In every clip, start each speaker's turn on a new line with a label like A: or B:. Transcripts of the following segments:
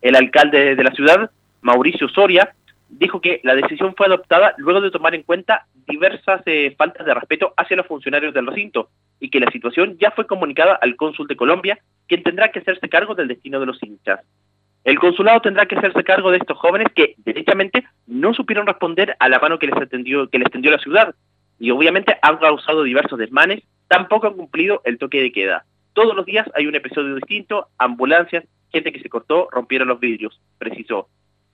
A: El alcalde de la ciudad, Mauricio Soria, dijo que la decisión fue adoptada luego de tomar en cuenta diversas eh, faltas de respeto hacia los funcionarios del recinto y que la situación ya fue comunicada al cónsul de Colombia, quien tendrá que hacerse cargo del destino de los hinchas. El consulado tendrá que hacerse cargo de estos jóvenes que, derechamente, no supieron responder a la mano que les, atendió, que les tendió la ciudad y obviamente han causado diversos desmanes, tampoco han cumplido el toque de queda. Todos los días hay un episodio distinto, ambulancias, gente que se cortó, rompieron los vidrios, precisó.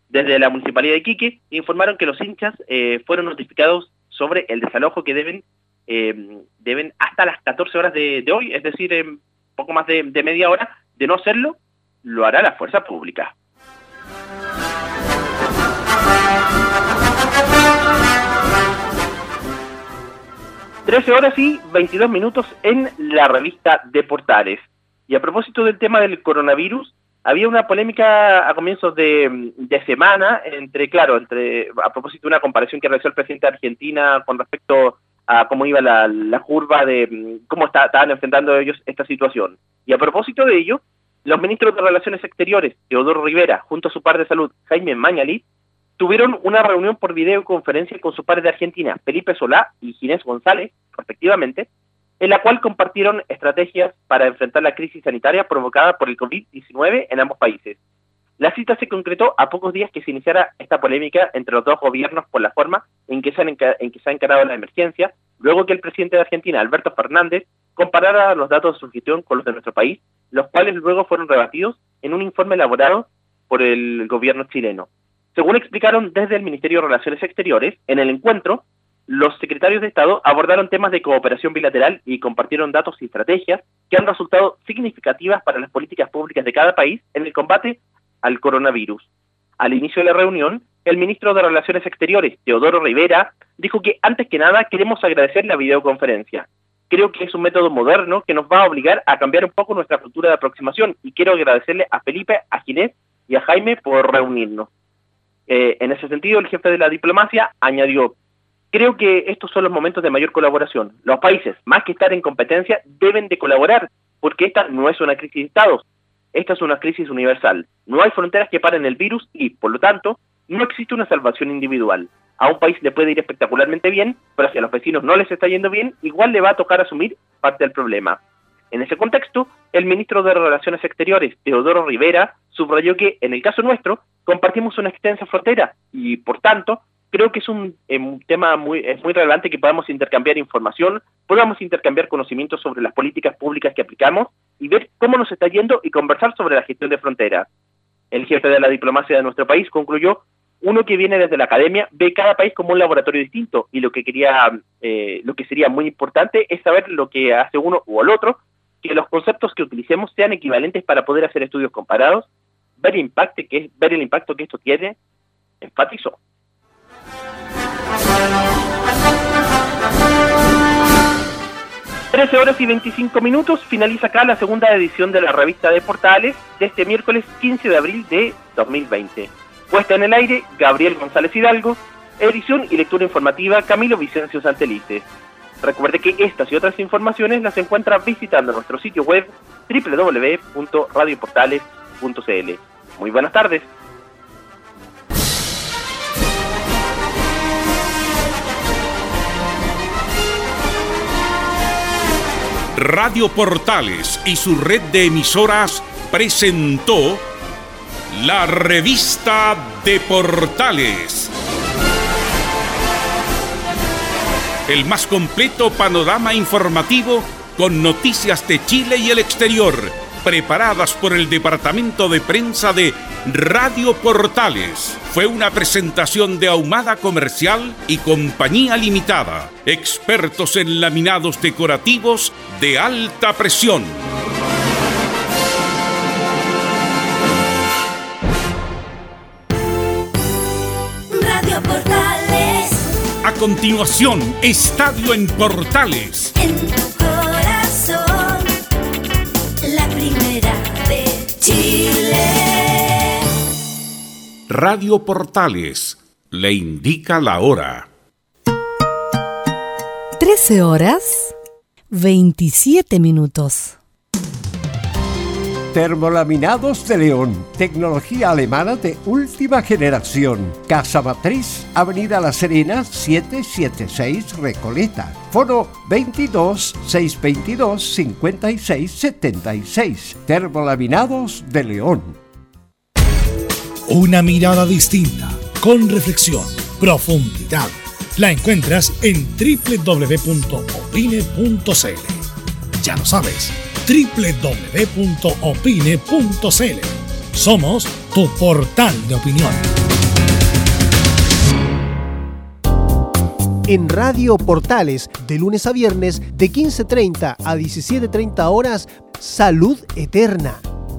A: Desde la Municipalidad de Iquique informaron que los hinchas eh, fueron notificados sobre el desalojo que deben, eh, deben hasta las 14 horas de, hoy, es decir, en poco más de, de media hora, de no hacerlo, lo hará la fuerza pública. Trece horas y 22 minutos en la revista de Portales. Y a propósito del tema del coronavirus, había una polémica a comienzos de, semana entre, claro, entre a propósito de una comparación que realizó el presidente de Argentina con respecto a cómo iba la, curva de cómo estaban enfrentando ellos esta situación. Y a propósito de ello, los ministros de Relaciones Exteriores, Teodoro Rivera, junto a su par de salud, Jaime Mañali, tuvieron una reunión por videoconferencia con su par de Argentina, Felipe Solá y Ginés González, respectivamente, en la cual compartieron estrategias para enfrentar la crisis sanitaria provocada por el COVID-19 en ambos países. La cita se concretó a pocos días que se iniciara esta polémica entre los dos gobiernos por la forma en que se, en que se ha encarado la emergencia, luego que el presidente de Argentina, Alberto Fernández, comparara los datos de su gestión con los de nuestro país, los cuales luego fueron rebatidos en un informe elaborado por el gobierno chileno. Según explicaron desde el Ministerio de Relaciones Exteriores, en el encuentro los secretarios de Estado abordaron temas de cooperación bilateral y compartieron datos y estrategias que han resultado significativas para las políticas públicas de cada país en el combate al coronavirus. Al inicio de la reunión, el ministro de Relaciones Exteriores, Teodoro Rivera, dijo que antes que nada queremos agradecer la videoconferencia. Creo que es un método moderno que nos va a obligar a cambiar un poco nuestra cultura de aproximación y quiero agradecerle a Felipe, a Ginés y a Jaime por reunirnos. Eh, en ese sentido, el jefe de la diplomacia añadió, Creo que estos son los momentos de mayor colaboración. Los países, más que estar en competencia, deben de colaborar, porque esta no es una crisis de estados, esta es una crisis universal. No hay fronteras que paren el virus y, por lo tanto, no existe una salvación individual. A un país le puede ir espectacularmente bien, pero si a los vecinos no les está yendo bien, igual le va a tocar asumir parte del problema. En ese contexto, el ministro de Relaciones Exteriores, Teodoro Rivera, subrayó que, en el caso nuestro, compartimos una extensa frontera y, por tanto, creo que es un, eh, tema muy, es muy relevante que podamos intercambiar información, podamos intercambiar conocimientos sobre las políticas públicas que aplicamos y ver cómo nos está yendo y conversar sobre la gestión de fronteras. El jefe de la diplomacia de nuestro país concluyó, uno que viene desde la academia ve cada país como un laboratorio distinto y lo que quería, eh, lo que sería muy importante es saber lo que hace uno o el otro, que los conceptos que utilicemos sean equivalentes para poder hacer estudios comparados, ver impacto que, ver el impacto que esto tiene, enfatizó. 13 horas y 25 minutos finaliza acá la segunda edición de la revista de Portales de este miércoles 15 de abril de 2020. Puesta en el aire, Gabriel González Hidalgo, edición y lectura informativa Camilo Vicencio Santelice. Recuerde que estas y otras informaciones las encuentra visitando nuestro sitio web www.radioportales.cl. Muy buenas tardes.
B: Radio Portales y su red de emisoras presentó la revista de Portales. El más completo panorama informativo con noticias de Chile y el exterior, preparadas por el Departamento de Prensa de Radio Portales. Fue una presentación de Ahumada Comercial y Compañía Limitada, expertos en laminados decorativos de alta presión.
C: Radio Portales.
B: A continuación, Estadio en Portales.
C: En
B: Radio Portales le indica la hora.
D: 13 horas 27 minutos. Termolaminados de León, tecnología alemana de última generación. Casa Matriz, Avenida La Serena, 776 Recoleta. Foro 22 622 5676. Termolaminados de León.
E: Una mirada distinta, con reflexión, profundidad. La encuentras en www.opine.cl. Ya lo sabes www.opine.cl. Somos tu portal de opinión.
F: En Radio Portales, de lunes a viernes, de 15.30 a 17.30 horas, Salud Eterna.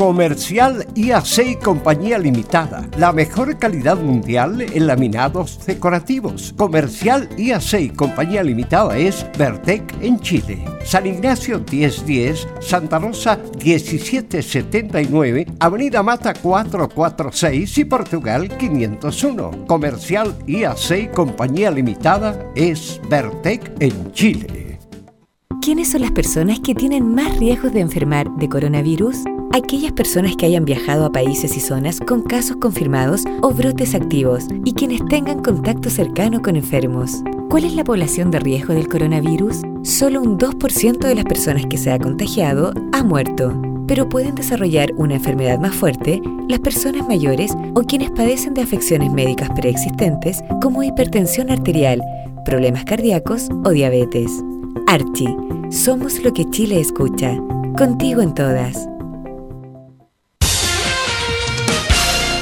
D: Comercial IAC Compañía Limitada. La mejor calidad mundial en laminados decorativos. Comercial IAC Compañía Limitada es Vertec en Chile. San Ignacio 1010, Santa Rosa 1779, Avenida Mata 446 y Portugal 501. Comercial IAC Compañía Limitada es Vertec en Chile.
G: ¿Quiénes son las personas que tienen más riesgos de enfermar de coronavirus? Aquellas personas que hayan viajado a países y zonas con casos confirmados o brotes activos y quienes tengan contacto cercano con enfermos. ¿Cuál es la población de riesgo del coronavirus? Solo un 2% de las personas que se ha contagiado ha muerto, pero pueden desarrollar una enfermedad más fuerte las personas mayores o quienes padecen de afecciones médicas preexistentes como hipertensión arterial, problemas cardíacos o diabetes. Archie, somos lo que Chile escucha. Contigo en todas.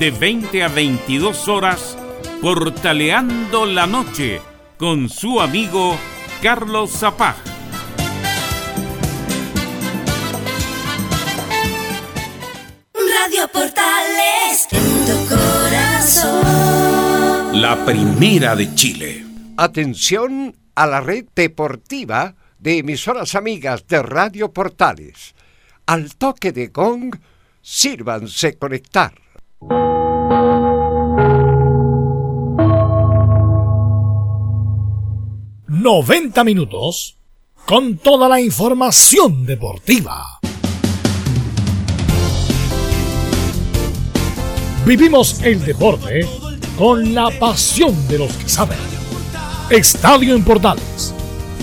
B: de 20 a 22 horas, Portaleando la Noche, con su amigo Carlos Zapag.
C: Radio Portales en tu corazón.
B: La primera de Chile.
D: Atención a la red deportiva de emisoras amigas de Radio Portales. Al toque de gong, sírvanse conectar.
E: 90 minutos con toda la información deportiva. Vivimos el deporte con la pasión de los que saben. Estadio en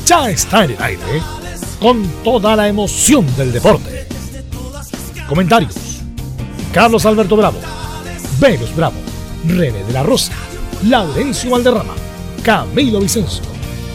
E: ya está en el aire con toda la emoción del deporte. Comentarios: Carlos Alberto Bravo, Venus Bravo, René de la Rosa, Laurencio Valderrama, Camilo Vicencio,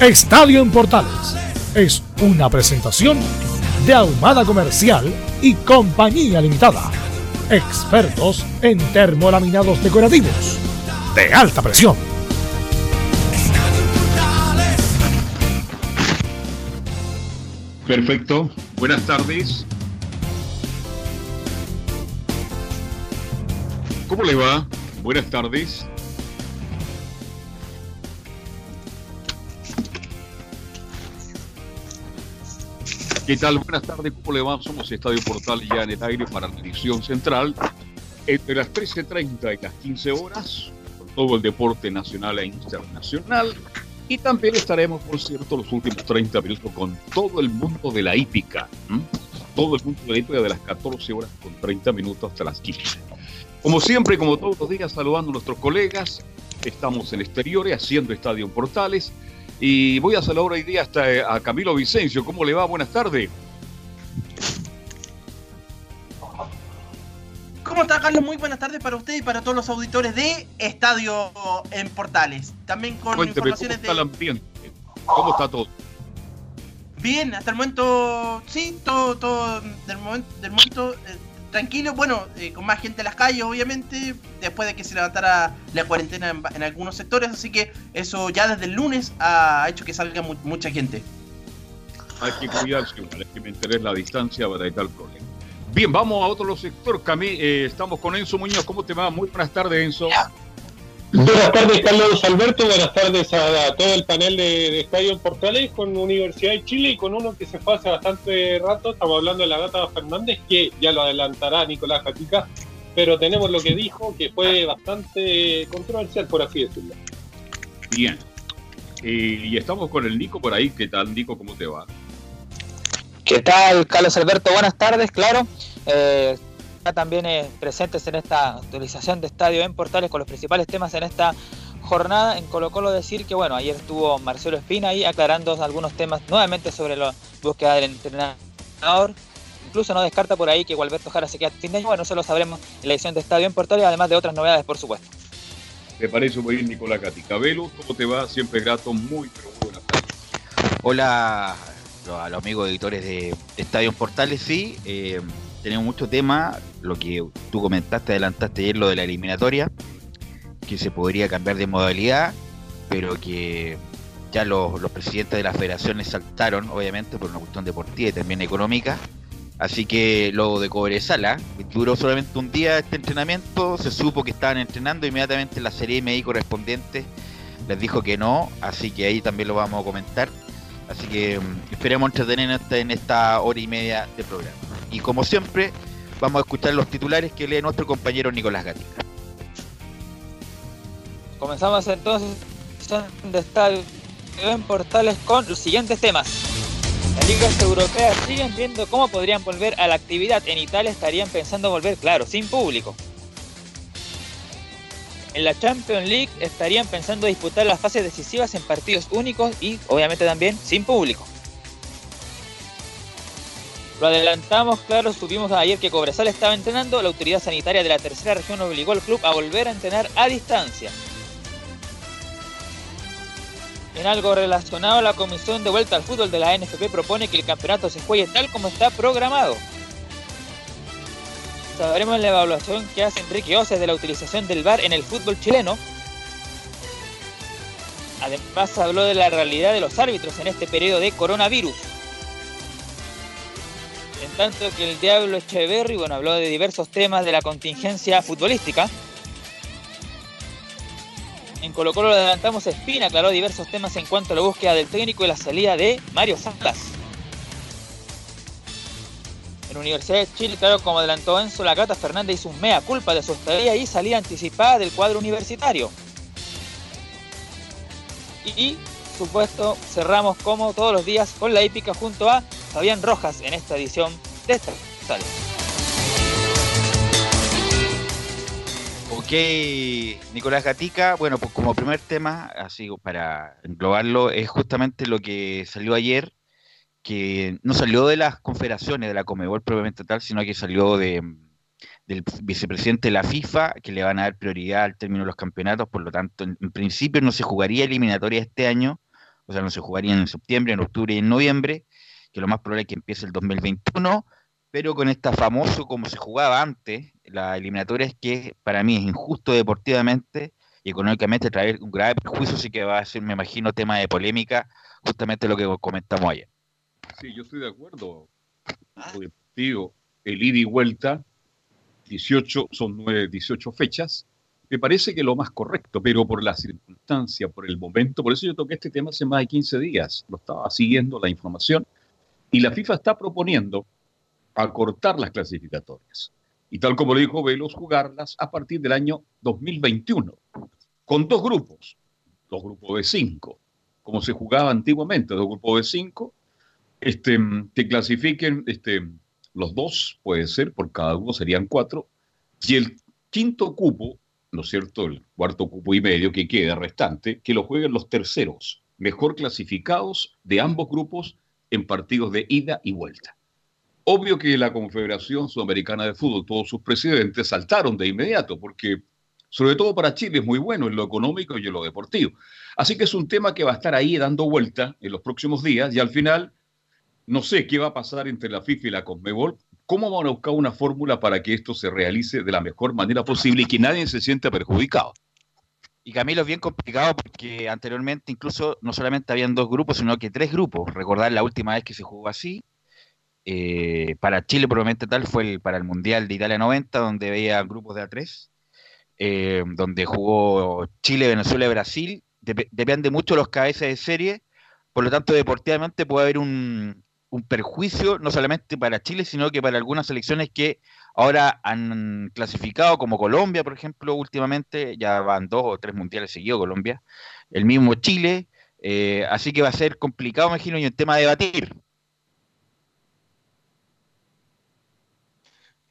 E: Estadio en Portales es una presentación de Ahumada Comercial y Compañía Limitada. Expertos en termolaminados decorativos de alta presión.
H: Perfecto. Buenas tardes. ¿Cómo le va? Buenas tardes. ¿Qué tal? Buenas tardes, ¿cómo le va? Somos Estadio Portal ya en el aire para la edición central. Entre las 13.30 y las 15 horas, con todo el deporte nacional e internacional. Y también estaremos, por cierto, los últimos 30 minutos con todo el mundo de la hípica. Todo el mundo de la hípica de las 14 horas con 30 minutos hasta las 15. Como siempre, como todos los días, saludando a nuestros colegas. Estamos en exteriores, haciendo Estadio Portales y voy a saludar hoy día hasta eh, a Camilo Vicencio. ¿Cómo le va? Buenas tardes.
I: ¿Cómo está, Carlos? Muy buenas tardes para usted y para todos los auditores de Estadio en Portales. También con
H: Cuénteme, informaciones ¿cómo está el ambiente? ¿Cómo está todo?
I: Bien, hasta el momento, sí, todo, todo del momento, del momento eh, tranquilo, bueno, eh, con más gente en las calles, obviamente, después de que se levantara la cuarentena en, algunos sectores, así que eso ya desde el lunes ha hecho que salga mucha gente.
H: Hay que cuidarse, hay que mantener la distancia para evitar problema. Bien, vamos a otro sector. Camí, eh, estamos con Enzo Muñoz. ¿Cómo te va? Muy buenas tardes, Enzo.
J: Buenas tardes, Carlos Alberto. Buenas tardes a, todo el panel de, Estadio Portales con Universidad de Chile y con uno que se fue hace bastante rato. Estamos hablando de la Gata Fernández, que ya lo adelantará Nicolás Catica, pero tenemos lo que dijo, que fue bastante controversial, por así decirlo.
H: Bien. Eh, y estamos con el Nico por ahí. ¿Qué tal, Nico? ¿Cómo te va?
K: ¿Qué tal, Carlos Alberto? Buenas tardes, claro. Eh, también eh, presentes en esta actualización de estadio en Portales con los principales temas en esta jornada. En Colo Colo decir que bueno, ayer estuvo Marcelo Espina ahí aclarando algunos temas nuevamente sobre la búsqueda del entrenador. Incluso no descarta por ahí que Gualberto Jara se quede a fin de año. Bueno, eso lo sabremos en la edición de Estadio en Portales, además de otras novedades, por supuesto.
H: Me parece muy bien, Nicolás Caticabelo. ¿Cómo te va? Siempre grato, muy, pero buenas tardes.
L: Hola a los amigos editores de Estadio Portales, sí. Eh, tenemos mucho tema, lo que tú comentaste, adelantaste ayer, lo de la eliminatoria, que se podría cambiar de modalidad, pero que ya los, presidentes de las federaciones saltaron, obviamente, por una cuestión deportiva y también económica. Así que lo de Cobresala, duró solamente un día este entrenamiento, se supo que estaban entrenando, inmediatamente la serie MI correspondiente les dijo que no, así que ahí también lo vamos a comentar. Así que mm, esperemos entretener en esta hora y media de programa. Y como siempre, vamos a escuchar los titulares que lee nuestro compañero Nicolás Gatica.
K: Comenzamos entonces de estadio en portales con los siguientes temas. Las ligas europeas siguen viendo cómo podrían volver a la actividad. En Italia estarían pensando volver, claro, sin público. En la Champions League estarían pensando disputar las fases decisivas en partidos únicos y obviamente también sin público. Lo adelantamos, claro, subimos ayer que Cobresal estaba entrenando, la autoridad sanitaria de la tercera región obligó al club a volver a entrenar a distancia. En algo relacionado, la Comisión de Vuelta al Fútbol de la NFP propone que el campeonato se juegue tal como está programado. Sabremos la evaluación que hace Enrique Oces de la utilización del VAR en el fútbol chileno. Además habló de la realidad de los árbitros en este periodo de coronavirus tanto que el Diablo Echeverry, bueno, habló de diversos temas de la contingencia futbolística. En Colo Colo lo adelantamos Espina, aclaró diversos temas en cuanto a la búsqueda del técnico y la salida de Mario Salas. En Universidad de Chile, claro, como adelantó Enzo, la Gata Fernández hizo un mea culpa de su estadía y salida anticipada del cuadro universitario. Y, supuesto, cerramos como todos los días con la épica junto a Fabián Rojas en esta edición
L: Ok, Nicolás Gatica, bueno, pues como primer tema, así para englobarlo, es justamente lo que salió ayer, que no salió de las confederaciones de la Comebol propiamente tal, sino que salió de, del vicepresidente de la FIFA, que le van a dar prioridad al término de los campeonatos, por lo tanto, en, en principio no se jugaría eliminatoria este año, o sea, no se jugaría en septiembre, en octubre y en noviembre, que lo más probable es que empiece el 2021, pero con esta famoso como se jugaba antes, la eliminatoria es que para mí es injusto deportivamente y económicamente traer un grave perjuicio, así que va a ser, me imagino, tema de polémica, justamente lo que comentamos ayer.
H: Sí, yo estoy de acuerdo. Digo, el ida y vuelta, 18, son 9, 18 fechas, me parece que lo más correcto, pero por la circunstancia, por el momento, por eso yo toqué este tema hace más de 15 días, lo estaba siguiendo la información, y la FIFA está proponiendo acortar las clasificatorias. Y tal como le dijo Velos, jugarlas a partir del año 2021, con dos grupos, dos grupos de cinco, como se jugaba antiguamente, dos grupos de cinco, este, que clasifiquen este, los dos, puede ser, por cada uno serían cuatro, y el quinto cupo, ¿no es cierto?, el cuarto cupo y medio que queda restante, que lo jueguen los terceros, mejor clasificados de ambos grupos en partidos de ida y vuelta. Obvio que la Confederación Sudamericana de Fútbol, todos sus presidentes saltaron de inmediato, porque sobre todo para Chile es muy bueno en lo económico y en lo deportivo. Así que es un tema que va a estar ahí dando vuelta en los próximos días y al final no sé qué va a pasar entre la FIFA y la Conmebol, cómo van a buscar una fórmula para que esto se realice de la mejor manera posible y que nadie se sienta perjudicado.
L: Y Camilo es bien complicado porque anteriormente incluso no solamente habían dos grupos, sino que tres grupos. Recordar la última vez que se jugó así, eh, para Chile probablemente tal fue el, para el Mundial de Italia 90, donde veía grupos de A3, eh, donde jugó Chile, Venezuela y Brasil. depende mucho de los cabezas de serie, por lo tanto deportivamente puede haber un, un perjuicio no solamente para Chile, sino que para algunas selecciones que ahora han clasificado, como Colombia, por ejemplo, últimamente, ya van dos o tres mundiales seguidos Colombia, el mismo Chile, eh, así que va a ser complicado, imagino, y un tema de debatir.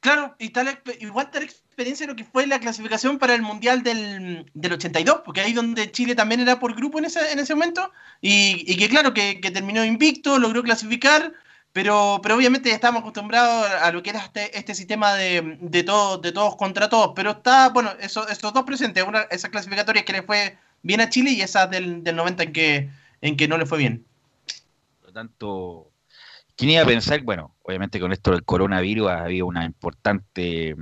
I: Claro, y tal, igual tal experiencia lo que fue la clasificación para el Mundial del, del 82, porque ahí donde Chile también era por grupo en ese, en ese momento, y, que claro, que, terminó invicto, logró clasificar, pero, pero obviamente ya estamos acostumbrados a lo que era este, este sistema de, de, todo, de todos contra todos, pero está, bueno, eso, estos dos presentes, una, esa clasificatoria que le fue bien a Chile y esa del, del 90 en que, en que no le fue bien.
L: Por lo tanto, ¿quién iba a pensar? Bueno, obviamente con esto del coronavirus ha habido un importante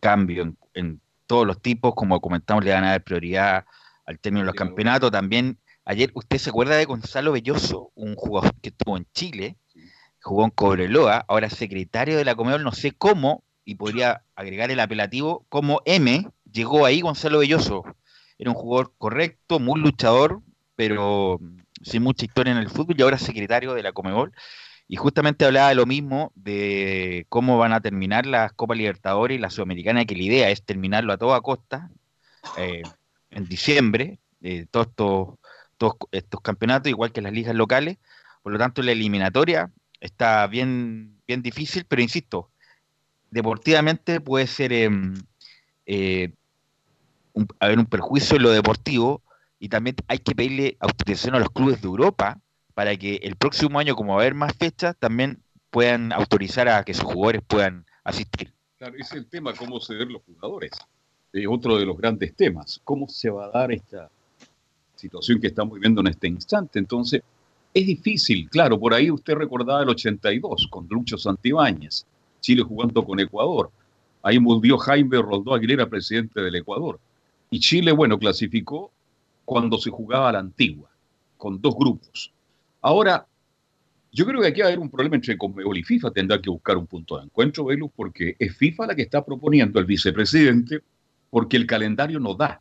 L: cambio en, en, todos los tipos, como comentamos, le van a dar prioridad al término de los campeonatos. También, ayer, ¿usted se acuerda de Gonzalo Belloso, un jugador que estuvo en Chile? jugó en Cobreloa, ahora secretario de la Comedor, no sé cómo, y podría agregar el apelativo, como M, llegó ahí Gonzalo Belloso. Era un jugador correcto, muy luchador, pero sin mucha historia en el fútbol, y ahora secretario de la Comebol. Y justamente hablaba lo mismo, de cómo van a terminar las Copas Libertadores y la Sudamericana, que la idea es terminarlo a toda costa eh, en diciembre, eh, todos, estos, estos campeonatos, igual que las ligas locales. Por lo tanto, la eliminatoria está bien, bien difícil, pero insisto, deportivamente puede ser eh, eh, un, haber un perjuicio en lo deportivo y también hay que pedirle autorización a los clubes de Europa para que el próximo año, como va a haber más fechas, también puedan autorizar a que sus jugadores puedan asistir.
H: Claro, es el tema, cómo ceder los jugadores. Es otro de los grandes temas. ¿Cómo se va a dar esta situación que estamos viviendo en este instante? Entonces, es difícil, claro, por ahí usted recordaba el 82 con Lucho Santibáñez, Chile jugando con Ecuador. Ahí murió Jaime Roldó Aguilera, presidente del Ecuador. Y Chile, bueno, clasificó cuando se jugaba a la antigua, con dos grupos. Ahora, yo creo que aquí va a haber un problema entre Conmebol y FIFA, tendrá que buscar un punto de encuentro, Velus, porque es FIFA la que está proponiendo el vicepresidente, porque el calendario no da.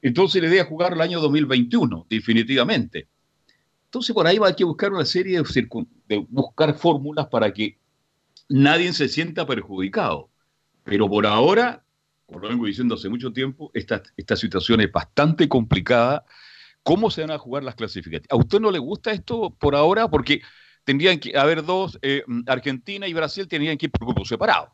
H: Entonces la idea jugar el año 2021, definitivamente. Entonces por ahí va a que buscar una serie de, de buscar fórmulas para que nadie se sienta perjudicado. Pero por ahora, como lo vengo diciendo hace mucho tiempo, esta, esta situación es bastante complicada. ¿Cómo se van a jugar las clasificaciones? ¿A usted no le gusta esto por ahora? Porque tendrían que haber dos, eh, Argentina y Brasil tendrían que ir por grupos separados.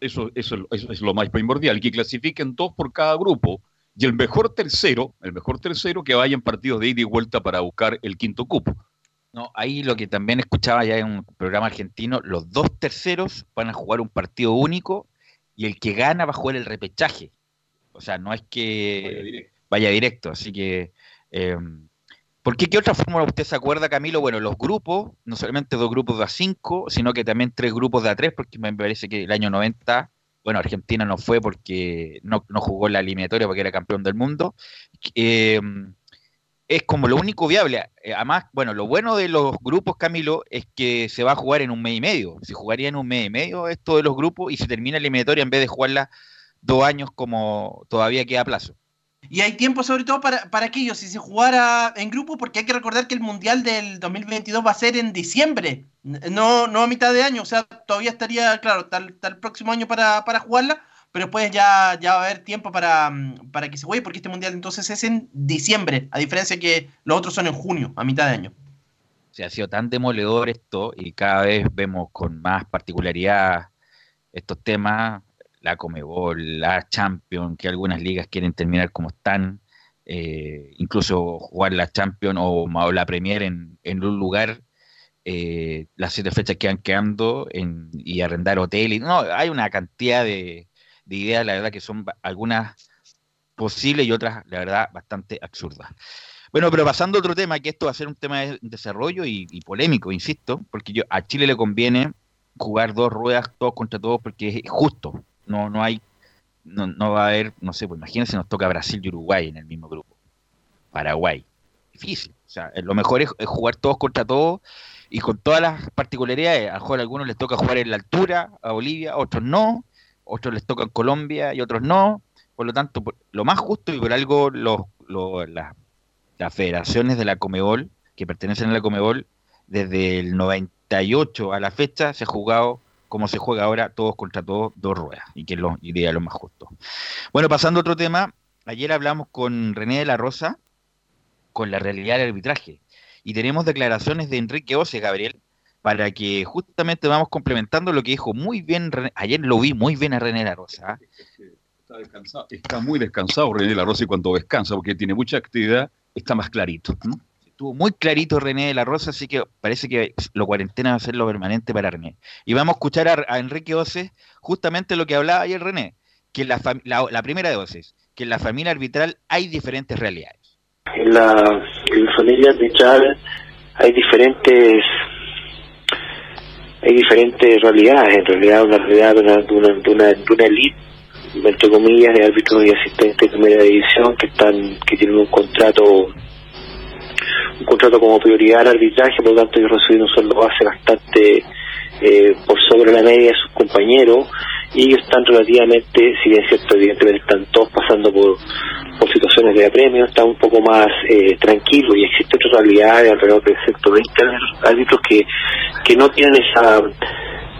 H: Eso, eso, eso, es lo más primordial, que clasifiquen dos por cada grupo y el mejor tercero, el mejor tercero que vaya en partidos de ida y vuelta para buscar el quinto cupo.
L: No, ahí lo que también escuchaba ya en un programa argentino, los dos terceros van a jugar un partido único y el que gana va a jugar el repechaje. O sea, no es que vaya directo, así que... Eh, ¿Por qué? ¿Qué otra fórmula usted se acuerda, Camilo? Bueno, los grupos, no solamente dos grupos de A5, sino que también tres grupos de A3, porque me parece que el año 90, bueno, Argentina no fue porque no, jugó la eliminatoria porque era campeón del mundo. Eh, es como lo único viable. Eh, además, bueno, lo bueno de los grupos, Camilo, es que se va a jugar en un mes y medio. Se jugaría en un mes y medio esto de los grupos y se termina la eliminatoria en vez de jugarla dos años como todavía queda plazo.
I: Y hay tiempo sobre todo para, para aquellos, si se jugara en grupo, porque hay que recordar que el Mundial del 2022 va a ser en diciembre, no, no a mitad de año, o sea, todavía estaría, claro, tal, el próximo año para, para jugarla, pero después ya, ya va a haber tiempo para, para que se juegue, porque este Mundial entonces es en diciembre, a diferencia que los otros son en junio, a mitad de año.
L: Se ha sido tan demoledor esto y cada vez vemos con más particularidad estos temas la Comebol, la Champions, que algunas ligas quieren terminar como están, eh, incluso jugar la Champions o, la Premier en, un lugar, eh, las siete fechas que van quedando y arrendar hoteles. No, hay una cantidad de, ideas, la verdad, que son algunas posibles y otras, la verdad, bastante absurdas. Bueno, pero pasando a otro tema, que esto va a ser un tema de desarrollo y, y polémico, insisto, porque yo, a Chile le conviene jugar dos ruedas todos contra todos porque es justo. No, no hay, no, no va a haber, no sé, pues imagínense nos toca Brasil y Uruguay en el mismo grupo. Paraguay. Difícil. O sea, lo mejor es, jugar todos contra todos y con todas las particularidades. A mejor a algunos les toca jugar en la altura, a Bolivia, otros no, otros les toca en Colombia y otros no. Por lo tanto, lo más justo y por algo los, las federaciones de la Comebol, que pertenecen a la Comebol, desde el 98 a la fecha se ha jugado como se juega ahora, todos contra todos, dos ruedas, y que es lo ideal, lo más justo. Bueno, pasando a otro tema, ayer hablamos con René de la Rosa, con la realidad del arbitraje, y tenemos declaraciones de Enrique Ose, Gabriel, para que justamente vamos complementando lo que dijo muy bien, ayer lo vi muy bien a René de la Rosa.
H: Está, está muy descansado René de la Rosa y cuando descansa, porque tiene mucha actividad, está más clarito.
L: Estuvo muy clarito René de la Rosa, así que parece que lo cuarentena va a ser lo permanente para René. Y vamos a escuchar a, Enrique Oces justamente lo que hablaba ayer René, que la, la, primera de Oces, que en la familia arbitral hay diferentes realidades.
M: En la, familia arbitral hay diferentes hay diferentes realidades, en realidad una realidad de una, de una, de una, de una elite entre comillas de árbitros y asistentes de primera división que están que tienen un contrato un contrato como prioridad al arbitraje, por lo tanto ellos reciben un sueldo base bastante eh, por sobre la media de sus compañeros y ellos están relativamente, si bien es cierto, evidentemente están todos pasando por, por situaciones de apremio, están un poco más eh, tranquilos y existe otra realidad de alrededor de 120 árbitros que, que no tienen esa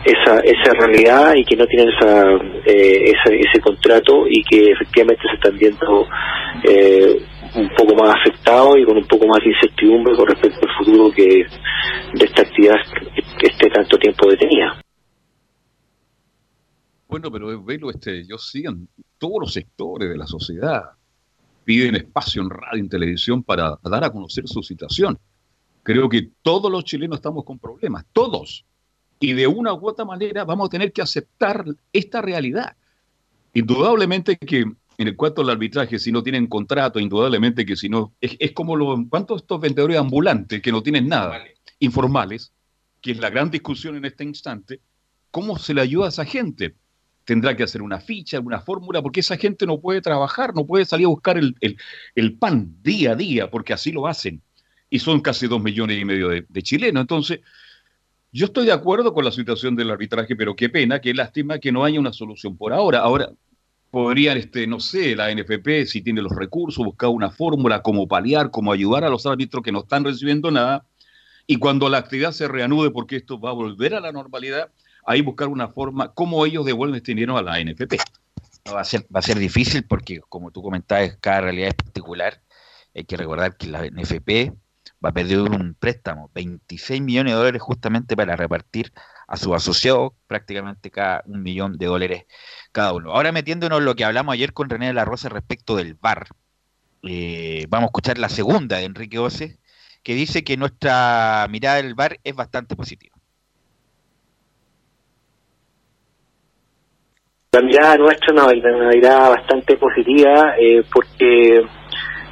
M: esa, esa realidad y que no tienen esa, eh, ese, ese contrato y que efectivamente se están viendo eh, un poco más afectado y con un poco más de incertidumbre con respecto al futuro que de esta actividad que esté tanto tiempo detenida.
H: Bueno, pero velo, este, yo sigan todos los sectores de la sociedad piden espacio en radio y televisión para dar a conocer su situación. Creo que todos los chilenos estamos con problemas, todos. Y de una u otra manera vamos a tener que aceptar esta realidad. Indudablemente que en el cuanto al arbitraje, si no tienen contrato, indudablemente que si no, es, como los, ¿cuántos estos vendedores ambulantes que no tienen nada, informales, que es la gran discusión en este instante, ¿cómo se le ayuda a esa gente? Tendrá que hacer una ficha, alguna fórmula, porque esa gente no puede trabajar, no puede salir a buscar el, pan día a día, porque así lo hacen. Y son casi dos millones y medio de, de chilenos. Entonces, yo estoy de acuerdo con la situación del arbitraje, pero qué pena, qué lástima que no haya una solución por ahora. Ahora, podrían, este, no sé, la NFP, si tiene los recursos, buscar una fórmula como paliar, como ayudar a los árbitros que no están recibiendo nada, y cuando la actividad se reanude, porque esto va a volver a la normalidad, ahí buscar una forma, cómo ellos devuelven este dinero a la NFP.
L: va, a ser, va a ser difícil porque, como tú comentabas, cada realidad es particular. Hay que recordar que la NFP va a perder un préstamo, 26 millones de dólares justamente para repartir a sus asociados prácticamente cada un millón de dólares cada uno. Ahora metiéndonos lo que hablamos ayer con René de la Rosa respecto del VAR, eh, vamos a escuchar la segunda de Enrique Ose, que dice que nuestra mirada del VAR es bastante positiva.
M: la mirada nuestra es una, mirada bastante positiva eh, porque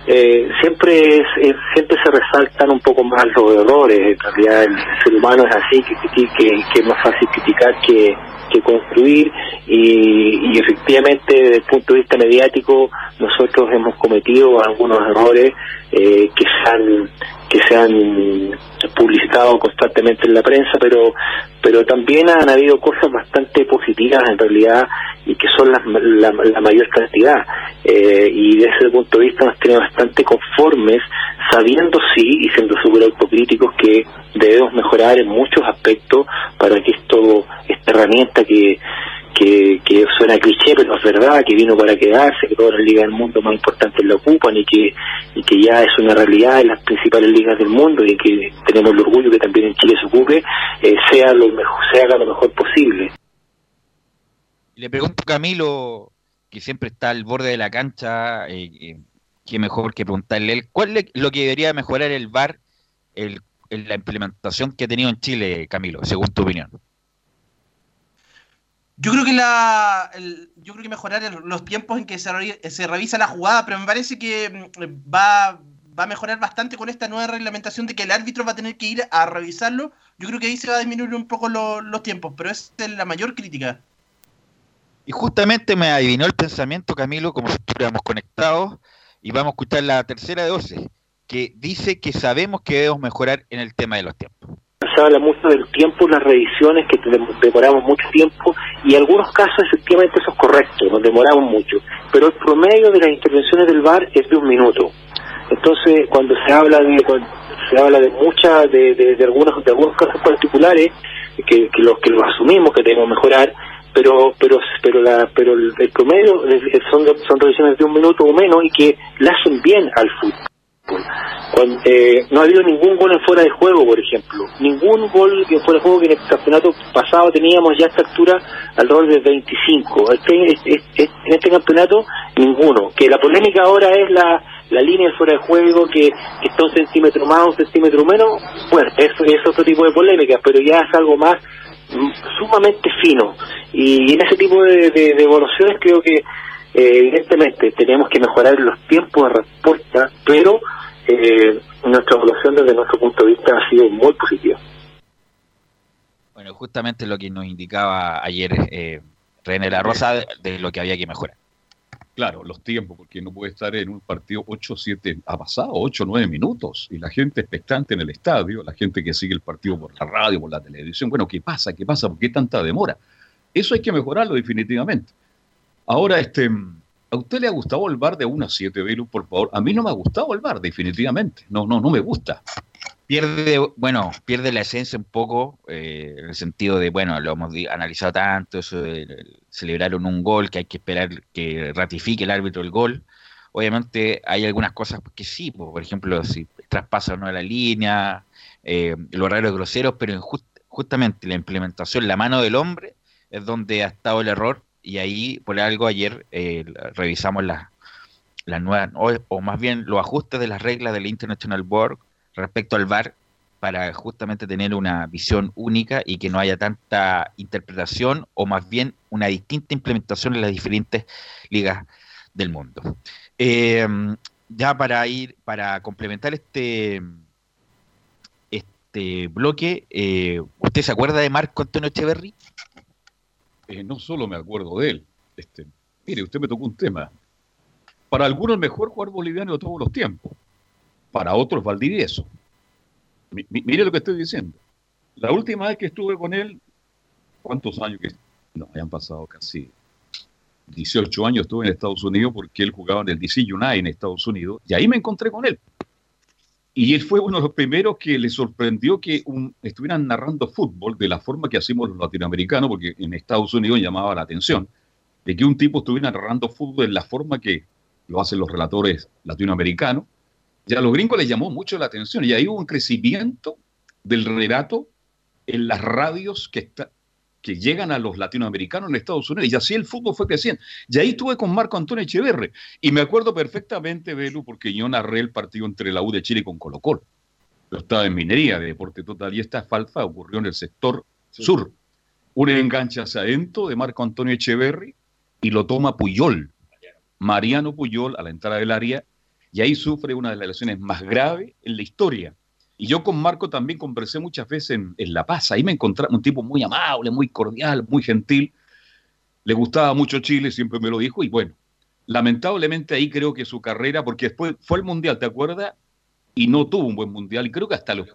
M: eh, siempre es, siempre se resaltan un poco más los errores. En realidad el ser humano es así, que, que, es más fácil criticar que, que construir y, efectivamente desde el punto de vista mediático nosotros hemos cometido algunos errores eh, que se han que se han publicitado constantemente en la prensa, pero pero también han habido cosas bastante positivas en realidad y que son la, la, mayor cantidad. Eh, y desde ese punto de vista nos tiene bastante conformes, sabiendo sí y siendo súper autocríticos que debemos mejorar en muchos aspectos para que esto, esta herramienta que que, que suena cliché, pero es verdad, que vino para quedarse, que todas las ligas del mundo más importantes la ocupan y que, y que ya es una realidad en las principales ligas del mundo y que tenemos el orgullo que también en Chile se ocupe, eh, sea lo mejor, se haga lo mejor posible.
L: Le pregunto a Camilo, que siempre está al borde de la cancha, eh, eh qué mejor que preguntarle él, ¿cuál es lo que debería mejorar el VAR el, en la implementación que ha tenido en Chile, Camilo, según tu opinión?
I: Yo creo que la yo creo que mejorar los tiempos en que se, revisa la jugada, pero me parece que mm, va, va a mejorar bastante con esta nueva reglamentación de que el árbitro va a tener que ir a revisarlo. Yo creo que ahí se va a disminuir un poco los tiempos, pero esa es la mayor crítica.
L: Y justamente me adivinó el pensamiento, Camilo, como si estuviéramos conectados, y vamos a escuchar la tercera de 12, que dice que sabemos que debemos mejorar en el tema de los tiempos
M: se habla mucho del tiempo, las revisiones, que demoramos mucho tiempo, y en algunos casos efectivamente eso es correcto, nos demoramos mucho, pero el promedio de las intervenciones del VAR es de un minuto. Entonces, cuando se habla de se habla de muchas de, de, algunos de algunos casos particulares que, los que lo asumimos que tenemos que mejorar, pero pero pero la pero el, promedio son son revisiones de un minuto o menos y que le hacen bien al fútbol. Eh, no ha habido ningún gol en fuera de juego, por ejemplo. Ningún gol en fuera de juego que en el campeonato pasado teníamos ya esta altura al rol de 25. Este, en este campeonato, ninguno. Que la polémica ahora es la, la línea de fuera de juego que, está un centímetro más, un centímetro menos. Bueno, eso es otro tipo de polémica, pero ya es algo más mm, sumamente fino. Y en ese tipo de, de evoluciones creo que eh, evidentemente tenemos que mejorar los tiempos de respuesta, pero eh, nuestra evolución desde nuestro punto de vista ha sido muy positiva.
L: Bueno, justamente lo que nos indicaba ayer eh, René La Rosa de, lo que había que mejorar.
H: Claro, los tiempos, porque no puede estar en un partido 8-7, ha pasado 8-9 minutos, y la gente expectante en el estadio, la gente que sigue el partido por la radio, por la televisión, bueno, ¿qué pasa? ¿Qué pasa? ¿Por qué tanta demora? Eso hay que mejorarlo definitivamente. Ahora, este, ¿a usted le ha gustado el bar de 1 a 7, Velu, por favor? A mí no me ha gustado el bar, definitivamente. No, no, no me gusta.
L: Pierde, bueno, pierde la esencia un poco, eh, en el sentido de, bueno, lo hemos analizado tanto, eso de celebraron un gol, que hay que esperar que ratifique el árbitro el gol. Obviamente hay algunas cosas que sí, por ejemplo, si traspasa o no la línea, eh, los raros groseros, pero justamente la implementación, la mano del hombre, es donde ha estado el error y ahí por algo ayer eh, revisamos las la nuevas, o, más bien los ajustes de las reglas del International Board respecto al VAR para justamente tener una visión única y que no haya tanta interpretación o más bien una distinta implementación en las diferentes ligas del mundo. Eh, ya para ir, para complementar este este bloque, eh, ¿usted se acuerda de Marco Antonio Echeverry?
H: Eh, no solo me acuerdo de él. Este, mire, usted me tocó un tema. Para algunos el mejor jugador boliviano de todos los tiempos. Para otros Valdivieso. mire lo que estoy diciendo. La última vez que estuve con él, ¿cuántos años que? No, hayan pasado casi 18 años estuve en Estados Unidos porque él jugaba en el DC United en Estados Unidos y ahí me encontré con él. Y él fue uno de los primeros que le sorprendió que estuvieran narrando fútbol de la forma que hacemos los latinoamericanos, porque en Estados Unidos llamaba la atención, de que un tipo estuviera narrando fútbol de la forma que lo hacen los relatores latinoamericanos. Ya a los gringos les llamó mucho la atención y ahí hubo un crecimiento del relato en las radios que, está, que llegan a los latinoamericanos en Estados Unidos. Y así el fútbol fue creciendo. Y ahí estuve con Marco Antonio Echeverre. Y me acuerdo perfectamente, Belu, porque yo narré el partido entre la U de Chile con Colo Colo. Yo estaba en minería de deporte total y esta falta ocurrió en el sector sur. Un enganche adentro de Marco Antonio Echeverri y lo toma Puyol, Mariano Puyol, a la entrada del área, y ahí sufre una de las lesiones más graves en la historia. Y yo con Marco también conversé muchas veces en, en La Paz. Ahí me encontré un tipo muy amable, muy cordial, muy gentil. Le gustaba mucho Chile, siempre me lo dijo. Y bueno, lamentablemente ahí creo que su carrera, porque después fue el Mundial, ¿te acuerdas? Y no tuvo un buen Mundial. Y creo que hasta lo,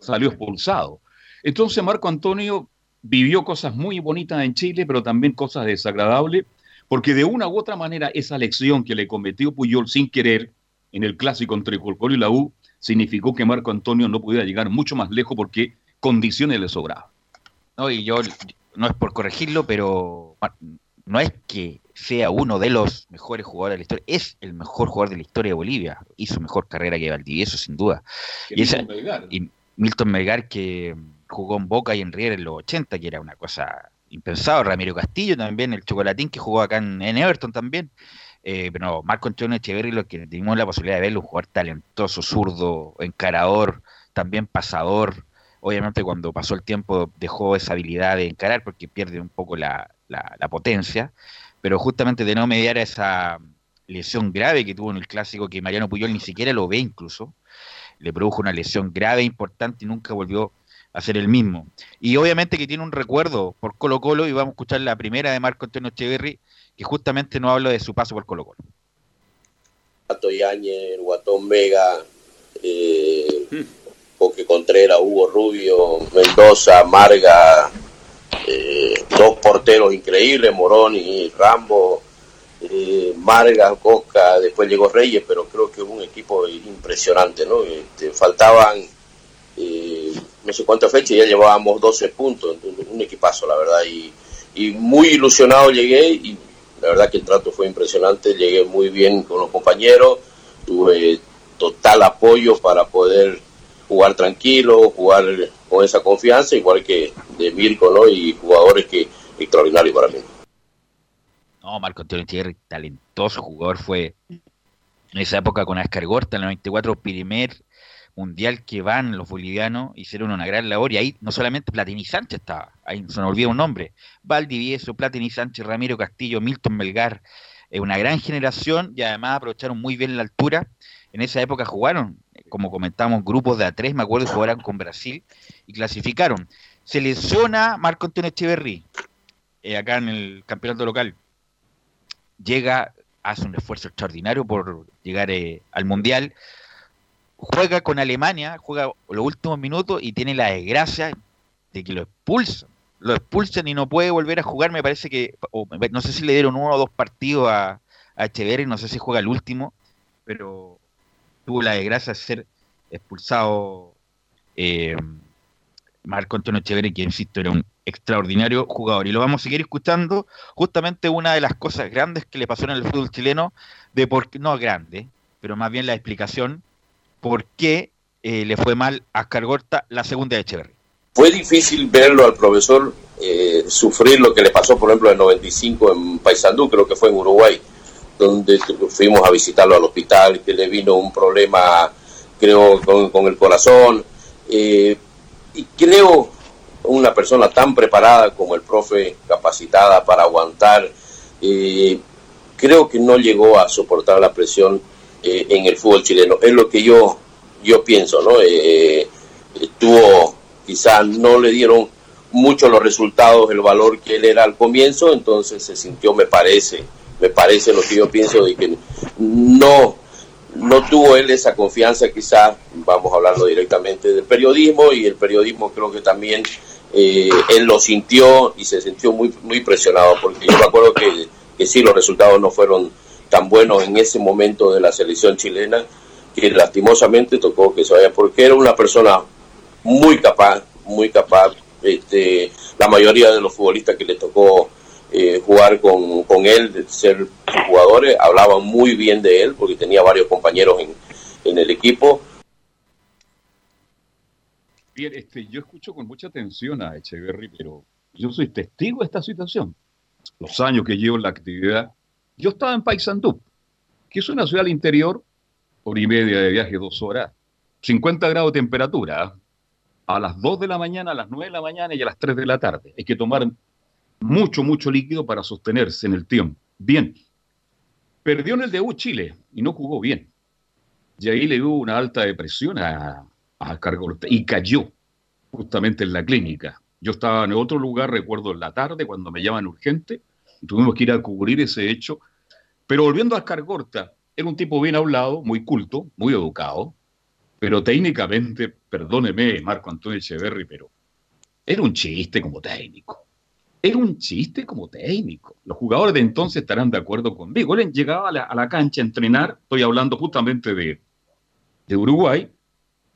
H: salió expulsado. Entonces Marco Antonio vivió cosas muy bonitas en Chile, pero también cosas desagradables, porque de una u otra manera esa lección que le cometió Puyol sin querer en el clásico entre Colo y la U significó que Marco Antonio no pudiera llegar mucho más lejos porque condiciones le sobraban.
L: No, y yo, no es por corregirlo, pero no es que sea uno de los mejores jugadores de la historia, es el mejor jugador de la historia de Bolivia. Hizo mejor carrera que Valdivieso, sin duda. Y, esa, y, Milton Melgar, que jugó en Boca y en River en los 80, que era una cosa impensada. Ramiro Castillo también, el Chocolatín, que jugó acá en, Everton también. Eh, pero Marco Antonio Echeverri, lo que tuvimos la posibilidad de verlo, un jugador talentoso, zurdo, encarador, también pasador. Obviamente cuando pasó el tiempo dejó esa habilidad de encarar porque pierde un poco la, la potencia, pero justamente de no mediar esa lesión grave que tuvo en el clásico que Mariano Puyol ni siquiera lo ve incluso, le produjo una lesión grave, importante y nunca volvió a ser el mismo. Y obviamente que tiene un recuerdo por Colo Colo y vamos a escuchar la primera de Marco Antonio Echeverry, que justamente no habla de su paso por Colo Colo.
N: Pato Yáñez, Guatón Vega, eh, Coque Contreras, Hugo Rubio, Mendoza, Marga, eh, dos porteros increíbles, Morón y Rambo, eh, Marga, Coca, después llegó Reyes, pero creo que hubo un equipo impresionante, ¿no? Este, faltaban eh, no sé cuántas fechas, ya llevábamos 12 puntos, un equipazo, la verdad, y, y muy ilusionado llegué y la verdad que el trato fue impresionante, llegué muy bien con los compañeros, tuve total apoyo para poder jugar tranquilo, jugar con esa confianza, igual que de Mirko, ¿no? Y jugadores que extraordinarios para mí.
L: No, Marco Antonio Thierry, talentoso jugador, fue en esa época con Ascar Gorta, en el 94, primer mundial que van los bolivianos, hicieron una gran labor, y ahí no solamente Platini Sánchez estaba, ahí se nos olvida un nombre, Valdivieso, Platini Sánchez, Ramiro Castillo, Milton Melgar, eh, una gran generación, y además aprovecharon muy bien la altura, en esa época jugaron, como comentamos, grupos de A3, me acuerdo, jugaron con Brasil, y clasificaron. Se lesiona Marco Antonio Echeverry, eh, acá en el campeonato local, llega, hace un esfuerzo extraordinario por llegar eh, al Mundial, juega con Alemania, juega los últimos minutos y tiene la desgracia de que lo expulsan. Lo expulsan y no puede volver a jugar, me parece que, no sé si le dieron uno o dos partidos a, a Echeverri, no sé si juega el último, pero tuvo la desgracia de ser expulsado eh, Marco Antonio Echeverri, que insisto, era un extraordinario jugador. Y lo vamos a seguir escuchando. Justamente una de las cosas grandes que le pasó en el fútbol chileno, de por no grande, pero más bien la explicación, por qué eh, le fue mal a Gorta la segunda de Echeverry.
N: Fue difícil verlo al profesor eh, sufrir lo que le pasó, por ejemplo, en el 95 en Paysandú, creo que fue en Uruguay, donde fuimos a visitarlo al hospital, que le vino un problema, creo, con, el corazón. Eh, y creo una persona tan preparada como el profe, capacitada para aguantar, eh, creo que no llegó a soportar la presión eh, en el fútbol chileno. Es lo que yo, yo pienso, ¿no? Eh, estuvo, quizás no le dieron mucho los resultados, el valor que él era al comienzo, entonces se sintió, me parece, me parece lo que yo pienso de que no no tuvo él esa confianza quizás, vamos hablando directamente del periodismo y el periodismo creo que también eh, él lo sintió y se sintió muy, muy presionado porque yo me acuerdo que, que sí, los resultados no fueron tan buenos en ese momento de la selección chilena que lastimosamente tocó que se vaya porque era una persona muy capaz, muy capaz. Este, la mayoría de los futbolistas que le tocó eh, jugar con, con él, ser jugadores, hablaban muy bien de él porque tenía varios compañeros en, en el equipo.
H: Bien, este, yo escucho con mucha atención a Echeverry, pero yo soy testigo de esta situación. Los años que llevo en la actividad, yo estaba en Paysandú, que es una ciudad al interior, hora y media de viaje, dos horas, 50 grados de temperatura, ¿ah? a las 2 de la mañana, a las 9 de la mañana y a las 3 de la tarde. Hay que tomar mucho, mucho líquido para sostenerse en el tiempo. Bien. Perdió en el debut Chile y no jugó bien. Y ahí le dio una alta depresión a, a Cargorta y cayó justamente en la clínica. Yo estaba en otro lugar, recuerdo en la tarde, cuando me llaman urgente, y tuvimos que ir a cubrir ese hecho. Pero volviendo a Cargorta, era un tipo bien hablado, muy culto, muy educado, pero técnicamente, perdóneme, Marco Antonio Echeverri, pero era un chiste como técnico. Era un chiste como técnico. Los jugadores de entonces estarán de acuerdo conmigo. Llegaba a la, cancha a entrenar, estoy hablando justamente de, Uruguay,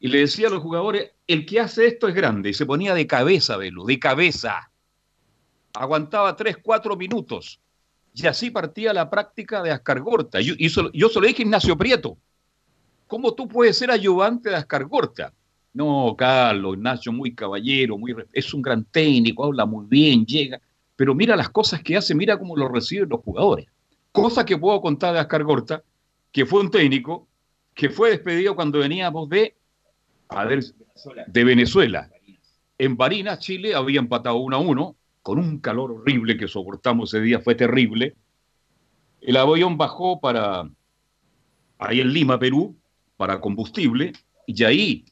H: y le decía a los jugadores, el que hace esto es grande, y se ponía de cabeza, Velo, de cabeza. Aguantaba tres, cuatro minutos, y así partía la práctica de Ascargorta. Yo, y yo se lo dije a Ignacio Prieto, ¿cómo tú puedes ser ayudante de Ascargorta? No, Carlos, Ignacio, muy caballero, muy, es un gran técnico, habla muy bien, llega, pero mira las cosas que hace, mira cómo lo reciben los jugadores. Cosa que puedo contar de Ascargorta, que fue un técnico que fue despedido cuando veníamos de, de Venezuela. En Barinas, Chile, había empatado 1 a 1, con un calor horrible que soportamos ese día, fue terrible. El avión bajó para, ahí en Lima, Perú, para combustible, y ahí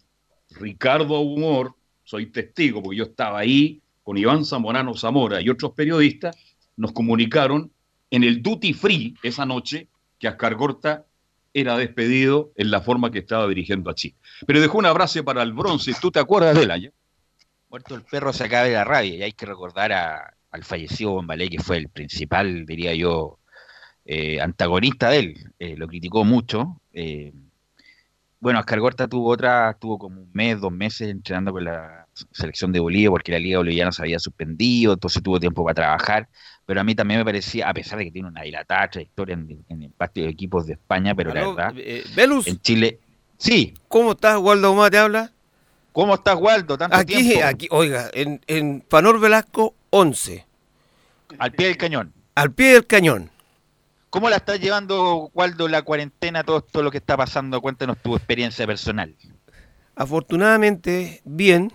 H: Ricardo Humor, soy testigo porque yo estaba ahí con Iván Zamorano Zamora y otros periodistas, nos comunicaron en el duty free esa noche que Ascargorta era despedido en la forma que estaba dirigiendo a Chile. Pero dejó un abrazo para el bronce, ¿tú te acuerdas de él?
L: Muerto el perro se acaba de la rabia y hay que recordar a- al fallecido Bombalé, que fue el principal, diría yo, eh, antagonista de él. Eh, lo criticó mucho. eh, bueno, Oscar Gorta tuvo otra, tuvo como un mes, dos meses entrenando con la selección de Bolivia porque la Liga Boliviana se había suspendido, entonces tuvo tiempo para trabajar. Pero a mí también me parecía, a pesar de que tiene una dilatada trayectoria en, en el patio de equipos de España, pero la verdad,
O: eh,
L: en Chile. Sí.
O: ¿Cómo estás, Waldo Humá? ¿Te habla?
L: ¿Cómo estás, Waldo? Tanto
O: Aquí,
L: tiempo.
O: aquí, oiga, en, en Panor Velasco 11.
L: Al pie del cañón.
O: Al pie del cañón.
L: ¿Cómo la estás llevando, Waldo, la cuarentena, todo esto lo que está pasando? Cuéntanos tu experiencia personal.
O: Afortunadamente, bien,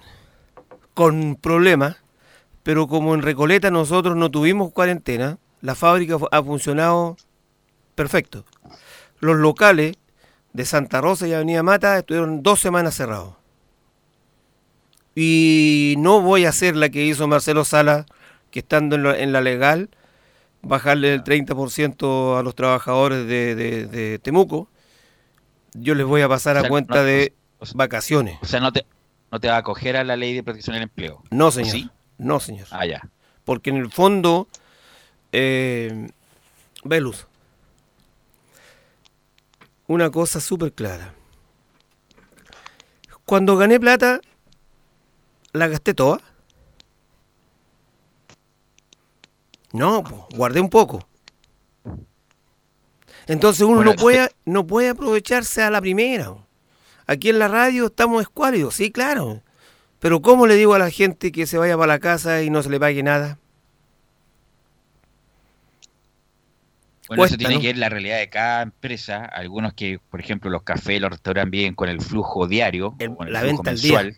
O: con problemas, pero como en Recoleta nosotros no tuvimos cuarentena, la fábrica ha funcionado perfecto. Los locales de Santa Rosa y Avenida Mata estuvieron dos semanas cerrados. Y no voy a hacer la que hizo Marcelo Sala, que estando en, lo- en la legal, bajarle el 30% a los trabajadores de, de- de Temuco. Yo les voy a pasar
L: O
O: a cuenta
L: no-
O: de vacaciones.
L: O sea, no te, no te va a acoger a la ley de protección del empleo.
O: No,
L: ¿O
O: señor.
L: sí?
O: No, señor.
L: Ah, ya.
O: Porque en el fondo, eh, Velus, una cosa súper clara. Cuando gané plata, la gasté toda. No, po, guardé un poco. Entonces uno
L: Bueno,
O: no puede, no puede aprovecharse a la primera. Aquí en la radio estamos escuálidos, sí, claro. Pero ¿cómo le digo a la gente que se vaya para la casa y no se le pague nada?
L: Bueno,
O: Cuesta,
L: eso tiene
O: ¿no?
L: que ver la realidad de cada empresa. Algunos que, por ejemplo, los cafés, los restaurantes viven con el flujo diario, con el
O: la
L: flujo
O: venta al día.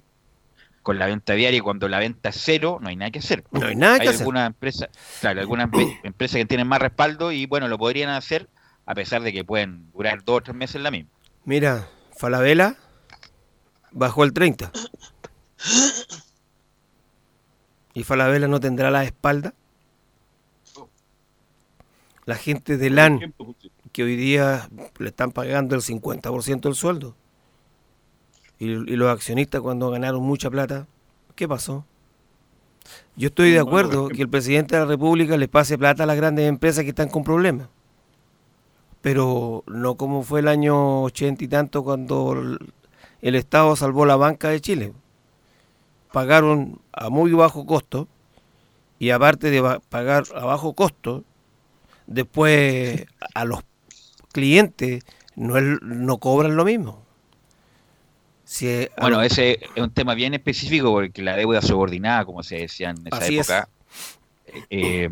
L: Con la venta diaria y cuando la venta es cero, no hay nada que hacer.
O: No hay nada que
L: hay
O: hacer.
L: algunas empresas, claro, algunas empresas que tienen más respaldo y bueno, lo podrían hacer a pesar de que pueden durar dos o tres meses la misma.
O: Mira, Falabella bajó el 30. ¿Y Falabella no tendrá la espalda? La gente de LAN, que hoy día le están pagando el 50% del sueldo. Y, y los accionistas cuando ganaron mucha plata, ¿qué pasó? Yo estoy de acuerdo que el presidente de la República le pase plata a las grandes empresas que están con problemas. Pero no como fue el año ochenta y tanto cuando el- Estado salvó la banca de Chile. Pagaron a muy bajo costo y aparte de pagar a bajo costo, después a los clientes no, es- no cobran lo mismo. Si
L: Bueno, ese es un tema bien específico porque la deuda subordinada, como se decía en esa
O: Así es.
L: época, eh,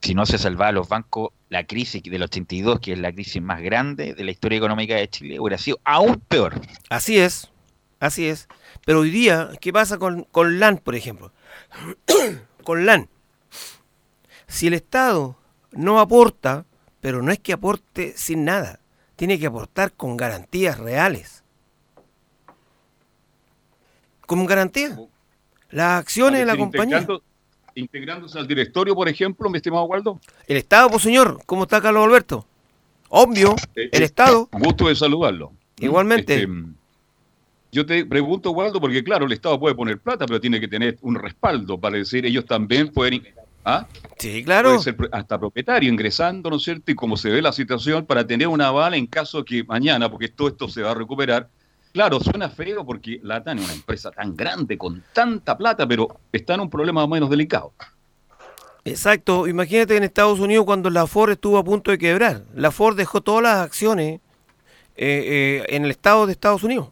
L: si no se salvaba a los bancos, la crisis del 82, que es la crisis más grande de la historia económica de Chile, hubiera sido aún peor.
O: Así es, así es. Pero hoy día, ¿qué pasa con, con LAN, por ejemplo? con LAN. Si el Estado no aporta pero no es que aporte sin nada, tiene que aportar con garantías reales. Con garantía. Las acciones de la compañía.
H: Integrando- Integrándose al directorio, por ejemplo, mi estimado Waldo.
O: El Estado, pues señor, ¿cómo está Carlos Alberto? Obvio, el Estado.
H: Gusto de saludarlo.
O: Igualmente.
H: Este, yo te pregunto, Waldo, porque claro, el Estado puede poner plata, pero tiene que tener un respaldo para decir, ellos también pueden... ¿Ah?
O: Sí, claro.
H: Puede ser hasta propietario ingresando, ¿no es cierto? Y como se ve la situación, para tener una aval en caso que mañana, porque todo esto se va a recuperar. Claro, suena feo porque la TAN es una empresa tan grande, con tanta plata, pero está en un problema más o menos delicado.
O: Exacto, imagínate en Estados Unidos cuando la Ford estuvo a punto de quebrar. La Ford dejó todas las acciones eh, eh, en el Estado de Estados Unidos.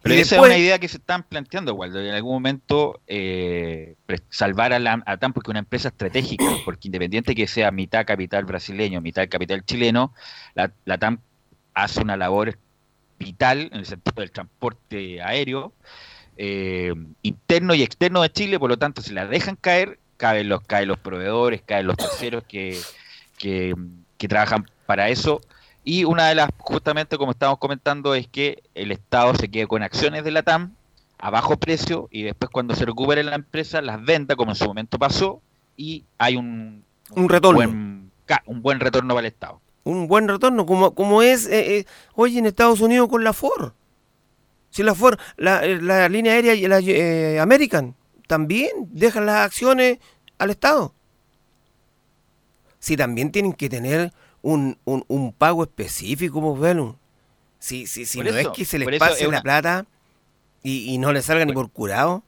L: Pero
O: Y
L: esa
O: después-
L: es una idea que se están planteando, Waldo, en algún momento eh, salvar a la a TAM porque es una empresa estratégica, porque independiente que sea mitad capital brasileño, mitad capital chileno, la, la TAM hace una labor vital en el sentido del transporte aéreo eh, interno y externo de Chile, por lo tanto, si la dejan caer, caen los, caen los proveedores, caen los terceros que, que, que trabajan para eso. Y una de las, justamente como estábamos comentando, es que el Estado se quede con acciones de la TAM a bajo precio y después cuando se recupere la empresa las venda, como en su momento pasó, y hay un,
O: Un retorno.
L: buen, un buen retorno para el Estado.
O: Un buen retorno, como, como es eh, eh, hoy en Estados Unidos con la Ford. Si la Ford, la, eh, la línea aérea y la eh, American también dejan las acciones al Estado. Si también tienen que tener un, un, un pago específico, pues, Velum. Si, si, si
L: Por
O: no
L: eso-
O: es que se
L: por
O: les pase
L: es
O: la
L: una-
O: plata y, y no les salga ni por curado.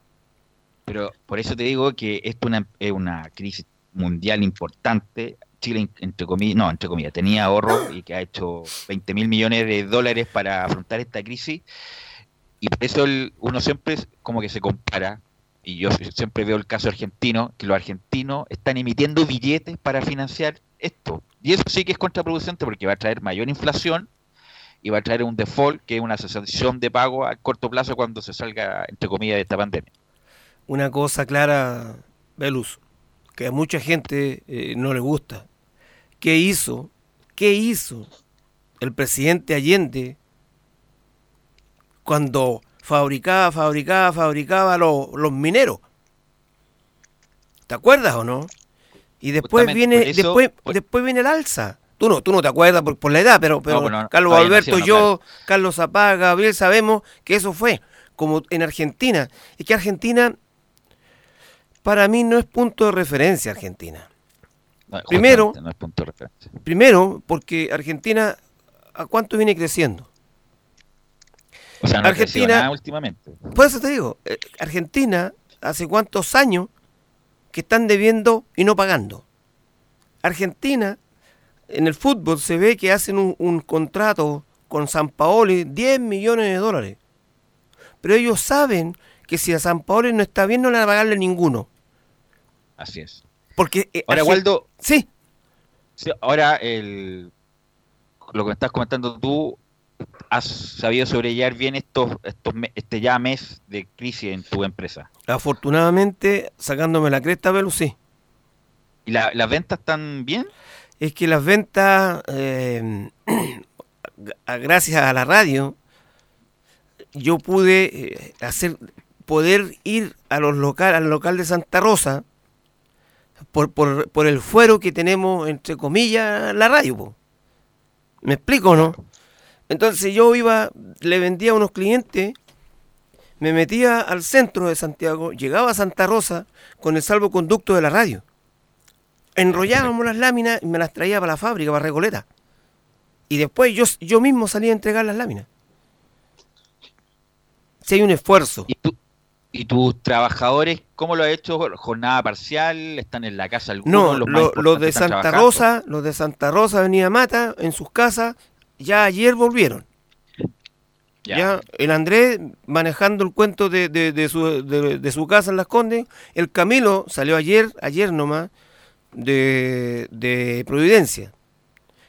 L: Pero por eso te digo que esto una- es una crisis mundial importante. Chile, entre comillas, no, entre comillas, tenía ahorro y que ha hecho 20 mil millones de dólares para afrontar esta crisis. Y por eso uno siempre como que se compara, y yo siempre veo el caso argentino, que los argentinos están emitiendo billetes para financiar esto. Y eso sí que es contraproducente porque va a traer mayor inflación y va a traer un default, que es una asociación de pago a corto plazo cuando se salga, entre comillas, de esta pandemia.
O: Una cosa clara, Velus, que a mucha gente eh, no le gusta. ¿Qué hizo? ¿Qué hizo el presidente Allende cuando fabricaba, fabricaba, fabricaba los, los mineros? ¿Te acuerdas o no? Y después
L: Justamente,
O: viene,
L: eso-
O: después, después viene el alza. Tú no, tú no te acuerdas por, por la edad, pero, pero Carlos Alberto,
L: nació, no,
O: yo, Carlos Zapá, Gabriel, sabemos que eso fue como en Argentina. Es que Argentina, para mí, no es punto de referencia Argentina.
L: No,
O: Primero-
L: no punto de.
O: Primero, porque Argentina, ¿a cuánto viene creciendo?
L: O sea, no
O: Argentina-
L: nada últimamente.
O: Por eso te digo, eh, Argentina, ¿hace cuántos años que están debiendo y no pagando? Argentina, en el fútbol se ve que hacen un, un contrato con San Paoli, 10 millones de dólares. Pero ellos saben que si a San Paoli no está bien, no le van a pagarle ninguno.
L: Así es.
O: Porque, eh,
L: Ahora, Waldo.
O: Sí.
L: Sí, ahora, el, lo que me estás comentando tú, has sabido sobrellevar bien estos, estos este ya mes de crisis en tu empresa.
O: Afortunadamente, sacándome la cresta, Velu, sí.
L: ¿Y la- las ventas están bien?
O: Es que las ventas, eh, gracias a la radio, yo pude eh, hacer, poder ir a los local, al local de Santa Rosa por, por, por el fuero que tenemos, entre comillas, la radio. ¿Me explico o no? Entonces yo iba, le vendía a unos clientes, me metía al centro de Santiago, llegaba a Santa Rosa con el salvoconducto de la radio. Enrollábamos las láminas y me las traía para la fábrica, para Recoleta. Y después yo, yo mismo salía a entregar las láminas. Si hay un esfuerzo.
L: ¿Y, tú, ¿Y tus trabajadores cómo lo has hecho? ¿Jornada parcial? ¿Están en la casa algunos?
O: No,
L: los
O: lo- los de Santa
L: trabajando?
O: Rosa, los de Santa Rosa, Avenida Mata, en sus casas, ya ayer volvieron. Ya. el Andrés manejando el cuento de, de- de su, de- su casa en Las Condes. El Camilo salió ayer, ayer nomás, de, de Providencia.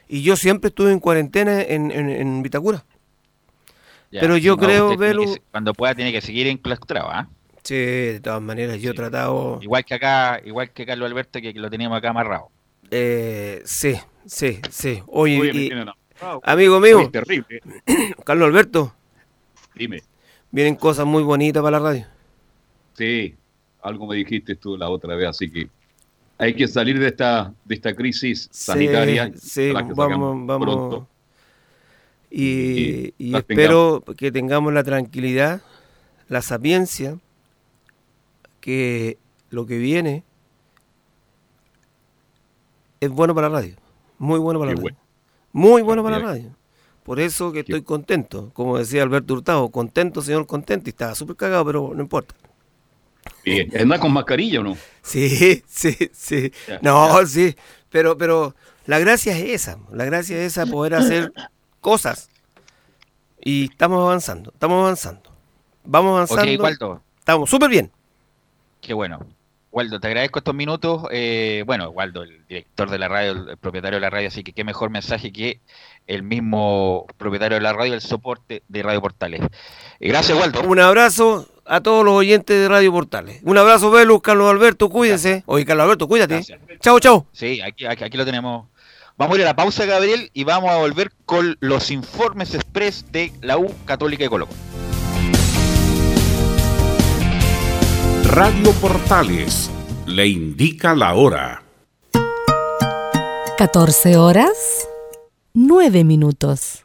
O: Y yo siempre estuve en cuarentena en, en, en Vitacura.
L: Ya,
O: Pero yo
L: no,
O: creo,
L: que se- cuando pueda tiene que seguir enclaustrado, ¿ah?
O: Sí, de todas maneras, yo he tratado...
L: Igual que acá, igual que Carlos Alberto, que lo teníamos acá amarrado.
O: Eh, sí, sí, sí. Oye, y-
H: enamorado.
O: amigo mío,
H: Oye, terrible.
O: Carlos Alberto,
H: Dime.
O: vienen cosas muy bonitas para la radio.
H: Sí, algo me dijiste tú la otra vez, así que hay que salir de esta de esta crisis sanitaria.
O: Sí, vamos, vamos.
H: pronto.
O: Y,
H: Y
O: y
H: las
O: espero que tengamos la tranquilidad, la sapiencia, que lo que viene es bueno para la radio. Muy bueno para
H: Qué
O: la radio.
H: bueno.
O: Muy bueno para la radio. Por eso que estoy contento. Como decía Alberto Hurtado, contento, señor, contento. Y estaba súper cagado, pero no importa.
H: Bien. ¿Anda con mascarilla o no?
O: Sí, sí, sí.
H: Ya,
O: No, sí. Pero, pero la gracia es esa. La gracia es esa, poder hacer cosas. Y estamos avanzando, estamos avanzando. Vamos avanzando.
L: Ok, Waldo.
O: Estamos súper bien.
L: Qué bueno. Waldo, te agradezco estos minutos. Eh, bueno, Waldo, el director de la radio, el propietario de la radio, así que qué mejor mensaje que el mismo propietario de la radio, el soporte de Radio Portales. Eh, gracias, Waldo.
O: Un abrazo a todos los oyentes de Radio Portales. Un abrazo, Velus, Carlos Alberto, cuídense. Oye, Carlos Alberto, cuídate. Chao, chao.
L: Sí, aquí, aquí, aquí lo tenemos. Vamos a ir a la pausa, Gabriel, y vamos a volver con los informes express de la U Católica de Colo.
B: Radio Portales le indica la hora.
P: 14 horas, 9 minutos.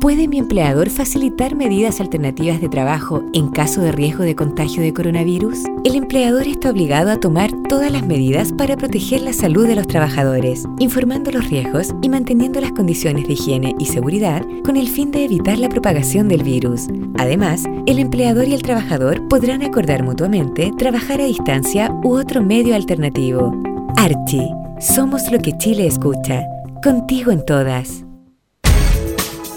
G: ¿Puede mi empleador facilitar medidas alternativas de trabajo en caso de riesgo de contagio de coronavirus? El empleador está obligado a tomar todas las medidas para proteger la salud de los trabajadores, informando los riesgos y manteniendo las condiciones de higiene y seguridad con el fin de evitar la propagación del virus. Además, el empleador y el trabajador podrán acordar mutuamente trabajar a distancia u otro medio alternativo. Archie, somos lo que Chile escucha. Contigo en todas.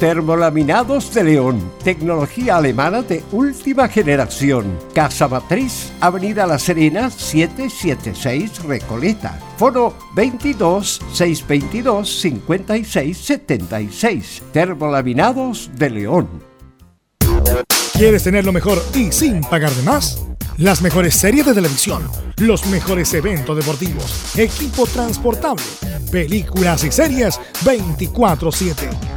D: Termolaminados de León, tecnología alemana de última generación. Casa Matriz, Avenida La Serena, 776 Recoleta. Foro 22 622 56 76. Termolaminados de León.
E: ¿Quieres tener lo mejor y sin pagar de más? Las mejores series de televisión, los mejores eventos deportivos, equipo transportable, películas y series 24/7.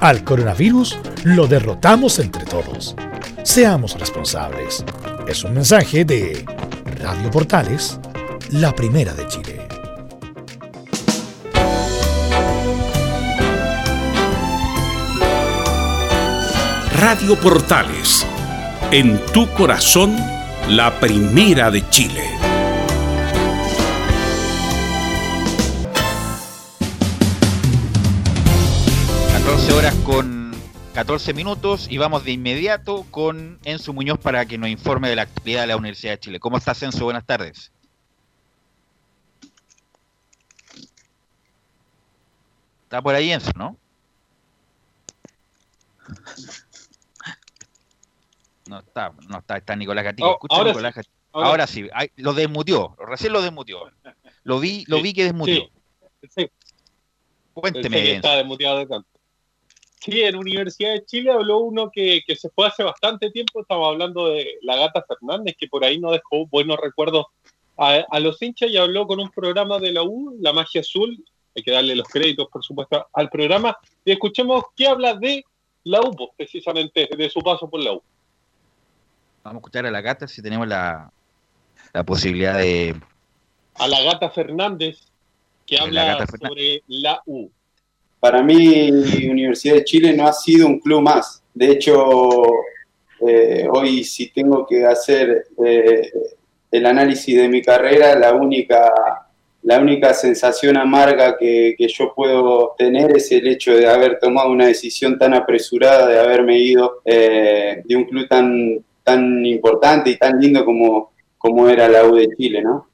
E: al coronavirus lo derrotamos entre todos. Seamos responsables. Es un mensaje de Radio Portales, la primera de Chile.
B: Radio Portales, en tu corazón, la primera de Chile.
L: Horas con 14 minutos y vamos de inmediato con Enzo Muñoz para que nos informe de la actividad de la Universidad de Chile. ¿Cómo estás, Enzo? Buenas tardes. Está por ahí Enzo, ¿no? No está, no está, está Nicolás Gatica.
J: Oh,
L: Escucha,
J: ahora
L: Nicolás
J: sí,
L: Gatica.
J: ahora
L: Ahora, sí, ay, lo desmutió, recién lo desmutió. Lo vi, lo
J: Sí,
L: vi que desmutió.
J: sí.
L: Cuénteme, Enzo.
J: estaba desmuteado de tanto. Sí, en Universidad de Chile habló uno que, que se fue hace bastante tiempo, estamos hablando de la Gata Fernández, que por ahí no dejó buenos recuerdos a, a los hinchas y habló con un programa de la U, La Magia Azul, hay que darle los créditos, por supuesto, al programa, y escuchemos qué habla de la U, pues, precisamente, de su paso por la U.
L: Vamos a escuchar a la gata si tenemos la, la posibilidad de.
J: A la Gata Fernández, que
L: La
J: habla sobre la U.
Q: Para mí, Universidad de Chile no ha sido un club más. De hecho, eh, hoy si tengo que hacer eh, el análisis de mi carrera, la única, la única sensación amarga que, que yo puedo tener es el hecho de haber tomado una decisión tan apresurada, de haberme ido eh, de un club tan, tan importante y tan lindo como, como era la U de Chile, ¿no?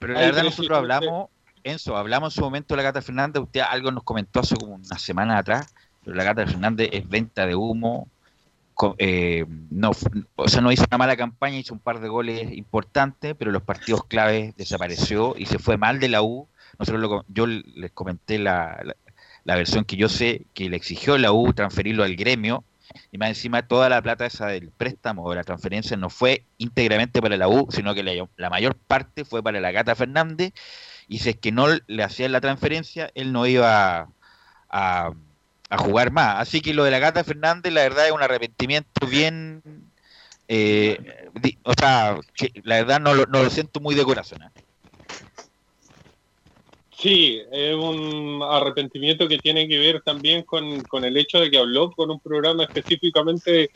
L: Pero la verdad nosotros hablamos, Enzo, hablamos en su momento de la Gata Fernández, usted algo nos comentó hace como una semana atrás, pero la Gata Fernández es venta de humo, eh, no, o sea, no hizo una mala campaña, hizo un par de goles importantes, pero los partidos claves desapareció y se fue mal de la U. Nosotros lo yo les comenté la, la, la versión que yo sé que le exigió la U transferirlo al gremio y más encima toda la plata esa del préstamo o de la transferencia no fue íntegramente para la U, sino que la, la mayor parte fue para la Gata Fernández y si es que no le hacían la transferencia, él no iba a, jugar más. Así que lo de la Gata Fernández, la verdad, es un arrepentimiento bien... eh, o sea, la verdad no lo, no lo siento muy de corazón. ¿eh?
J: Sí, es un arrepentimiento que tiene que ver también con, con el hecho de que habló con un programa específicamente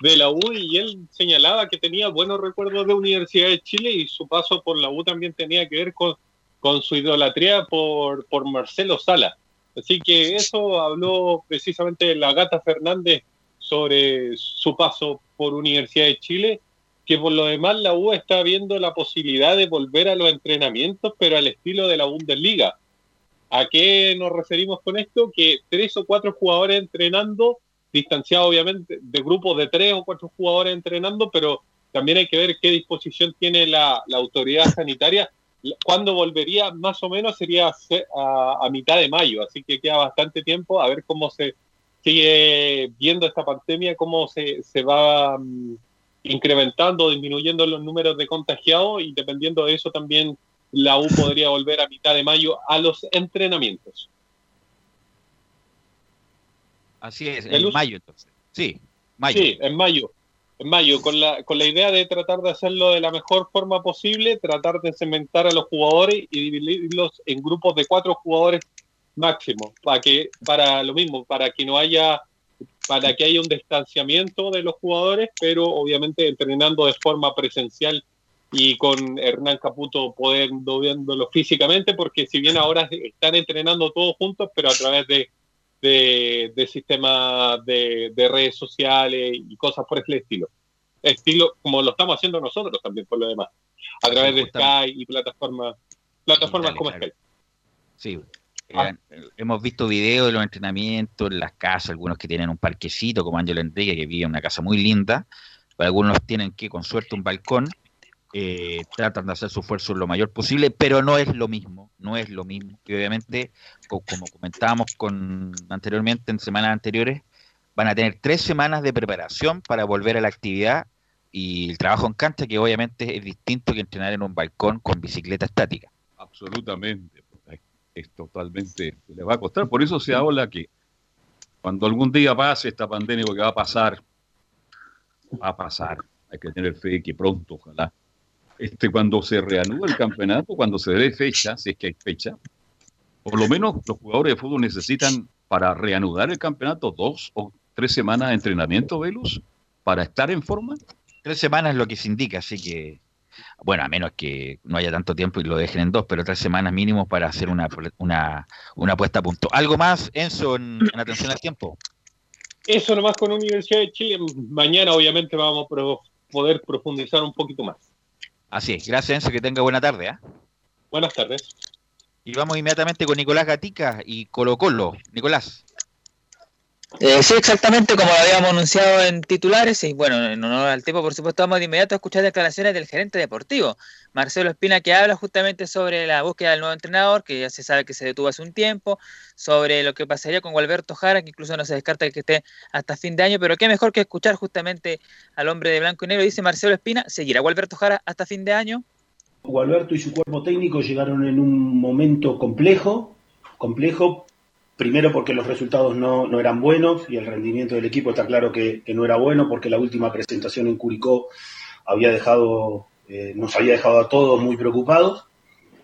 J: de la U y él señalaba que tenía buenos recuerdos de Universidad de Chile y su paso por la U también tenía que ver con, con su idolatría por, por Marcelo Sala. Así que eso habló precisamente la Gata Fernández sobre su paso por Universidad de Chile, que por lo demás la U está viendo la posibilidad de volver a los entrenamientos, pero al estilo de la Bundesliga. ¿A qué nos referimos con esto? Que tres o cuatro jugadores entrenando, distanciados obviamente de grupos de tres o cuatro jugadores entrenando, pero también hay que ver qué disposición tiene la, la autoridad sanitaria. Cuando volvería, más o menos, sería se- a, a mitad de mayo, así que queda bastante tiempo a ver cómo se sigue viendo esta pandemia, cómo se, se va mm, incrementando, disminuyendo los números de contagiados y dependiendo de eso también la U podría volver a mitad de mayo a los entrenamientos.
L: Así es, en mayo entonces. Sí, mayo.
J: Sí, en mayo. En mayo, con la, con la idea de tratar de hacerlo de la mejor forma posible, tratar de cementar a los jugadores y dividirlos en grupos de cuatro jugadores máximo, para que, para lo mismo, para que no haya para que haya un distanciamiento de los jugadores, pero obviamente entrenando de forma presencial y con Hernán Caputo podiendo viéndolo físicamente, porque si bien ahora están entrenando todos juntos, pero a través de, de, sistemas de, redes sociales y cosas por el estilo. Estilo como lo estamos haciendo nosotros también, por lo demás, a través de Skype y plataformas, plataformas como Skype.
L: Sí, Ah. hemos visto videos de los entrenamientos en las casas, algunos que tienen un parquecito, como Ángel Enrique, que vive en una casa muy linda, algunos tienen que, con suerte, un balcón, eh, tratan de hacer su esfuerzo lo mayor posible, pero no es lo mismo, no es lo mismo. Y obviamente, como comentábamos con anteriormente, en semanas anteriores, van a tener tres semanas de preparación para volver a la actividad y el trabajo en cancha, que obviamente es distinto que entrenar en un balcón con bicicleta estática.
H: Absolutamente es totalmente, le va a costar. Por eso se habla que cuando algún día pase esta pandemia, porque va a pasar, va a pasar, hay que tener fe que pronto, ojalá. Este, cuando se reanuda el campeonato, cuando se dé fecha, si es que hay fecha, por lo menos los jugadores de fútbol necesitan para reanudar el campeonato dos o tres semanas de entrenamiento, Velus, para estar en forma.
L: Tres semanas es lo que se indica, así que bueno, a menos que no haya tanto tiempo y lo dejen en dos, pero tres semanas mínimo para hacer una, una, una puesta a punto. ¿Algo más, Enzo, en, atención al tiempo?
J: Eso nomás con Universidad de Chile. Mañana obviamente vamos a poder profundizar un poquito más.
L: Así es. Gracias, Enzo. Que tenga buena tarde. ¿eh?
J: Buenas tardes.
L: Y vamos inmediatamente con Nicolás Gatica y Colo Colo. Nicolás.
K: Eh, sí, exactamente como lo habíamos anunciado en titulares, y bueno, en honor al tiempo, por supuesto, vamos de inmediato a escuchar declaraciones del gerente deportivo, Marcelo Espina, que habla justamente sobre la búsqueda del nuevo entrenador, que ya se sabe que se detuvo hace un tiempo, sobre lo que pasaría con Gualberto Jara, que incluso no se descarta que esté hasta fin de año, pero qué mejor que escuchar justamente al hombre de blanco y negro, dice Marcelo Espina, ¿seguirá Gualberto Jara hasta fin de año?
R: Gualberto y su cuerpo técnico llegaron en un momento complejo, complejo Primero porque los resultados no, no, eran buenos y el rendimiento del equipo está claro que, no era bueno porque la última presentación en Curicó había dejado, eh, nos había dejado a todos muy preocupados.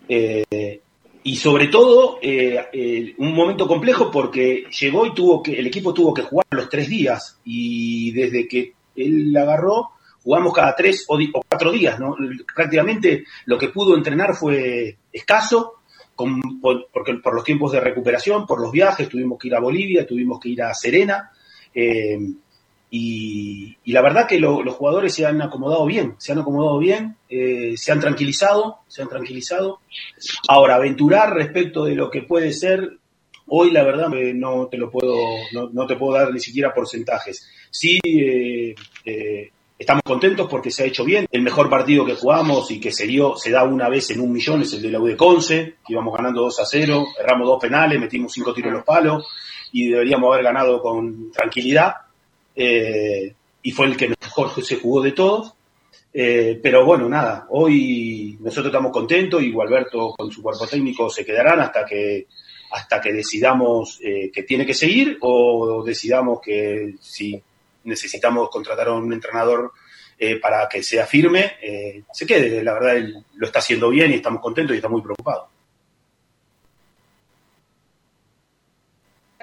R: Eh, y sobre todo eh, un momento complejo porque llegó y tuvo que, el equipo tuvo que jugar los tres días y desde que él agarró jugamos cada tres o, cuatro días, ¿no? Prácticamente lo que pudo entrenar fue escaso por, porque, por los tiempos de recuperación, por los viajes, tuvimos que ir a Bolivia, tuvimos que ir a Serena. Y, la verdad que los jugadores se han acomodado bien, se han acomodado bien, eh, se han tranquilizado, se han tranquilizado. Ahora, aventurar respecto de lo que puede ser, hoy la verdad no te lo puedo, no, te puedo dar ni siquiera porcentajes. Sí, eh, Estamos contentos porque se ha hecho bien. El mejor partido que jugamos y que se dio, se da una vez en un millón es el de la U Conce, que íbamos ganando 2 a 0, erramos dos penales, metimos cinco tiros en los palos y deberíamos haber ganado con tranquilidad. Eh, y fue el que mejor se jugó de todos. Eh, pero bueno, nada, hoy nosotros estamos contentos y Gualberto con su cuerpo técnico se quedarán hasta que hasta que decidamos eh, que tiene que seguir o decidamos que si necesitamos contratar a un entrenador eh, para que sea firme, eh, se quede. La verdad, él lo está haciendo bien y estamos contentos y está muy preocupado.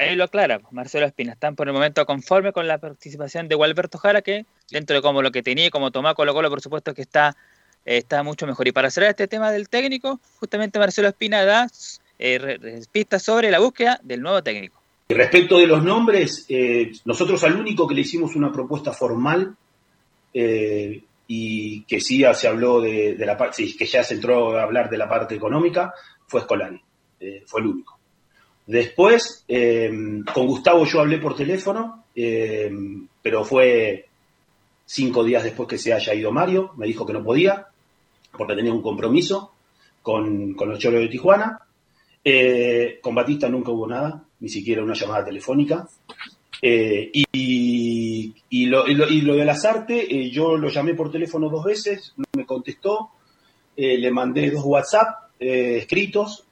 K: Ahí lo aclara, Marcelo Espina. Están por el momento conforme con la participación de Gualberto Jara, que dentro de como lo que tenía y como tomó Colo Colo, por supuesto que está, eh, está mucho mejor. Y para cerrar este tema del técnico, justamente Marcelo Espina da pistas sobre la búsqueda del nuevo técnico.
R: Respecto de los nombres, eh, nosotros al único que le hicimos una propuesta formal eh, y que sí se habló de, la parte, que ya se entró a hablar de la parte económica, fue Escolani, eh, fue el único. Después, con Gustavo yo hablé por teléfono, pero fue cinco días después que se haya ido Mario, me dijo que no podía, porque tenía un compromiso con, con los de Tijuana. con Batista nunca hubo nada, ni siquiera una llamada telefónica. Eh, y, y, lo, y, lo, de las artes, eh, yo lo llamé por teléfono dos veces, no me contestó, eh, le mandé dos WhatsApp escritos,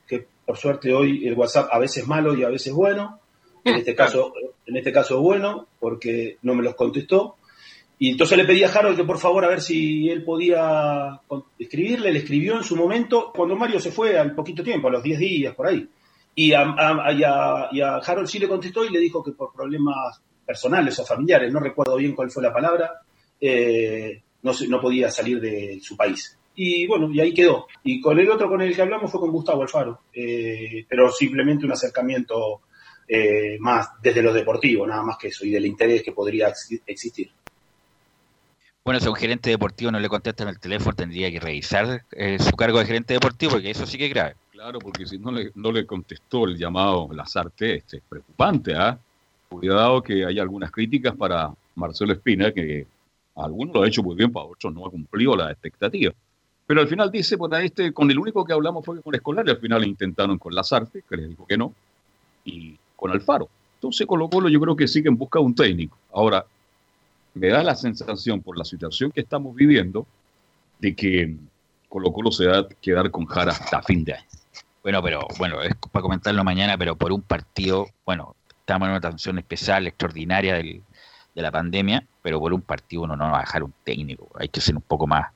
R: por suerte hoy el WhatsApp a veces malo y a veces bueno, en este caso, en este caso bueno, porque no me los contestó. Y entonces le pedí a Harold que por favor a ver si él podía escribirle, le escribió en su momento, cuando Mario se fue al poquito tiempo, a los 10 días por ahí. Y a, Harold sí le contestó y le dijo que por problemas personales o familiares, no recuerdo bien cuál fue la palabra, eh, no, no podía salir de su país. Y bueno, y ahí quedó. Y con el otro con el que hablamos fue con Gustavo Alfaro, eh, pero simplemente un acercamiento eh, más desde lo deportivo, nada más que eso, y del interés que podría existir.
L: Bueno, si a un gerente deportivo no le contestan el teléfono, tendría que revisar su cargo de gerente deportivo, porque eso sí que es grave.
H: Claro, porque si no le, no le contestó el llamado Lazarte, este es preocupante, ¿ah? Cuidado que hay algunas críticas para Marcelo Espina, que algunos lo ha hecho muy bien, para otros no ha cumplido las expectativas. Pero al final dice, pues este, con el único que hablamos fue con Escolar, y al final intentaron con Lazarte, que le dijo que no, y con Alfaro. Entonces Colo Colo yo creo que sí que en busca de un técnico. Ahora, me da la sensación por la situación que estamos viviendo de que Colo Colo se va a quedar con Jara hasta fin de año.
L: Bueno, pero bueno, es para comentarlo mañana, pero por un partido, bueno, estamos en una tensión especial, extraordinaria de la pandemia, pero por un partido uno no va a dejar un técnico, hay que ser un poco más.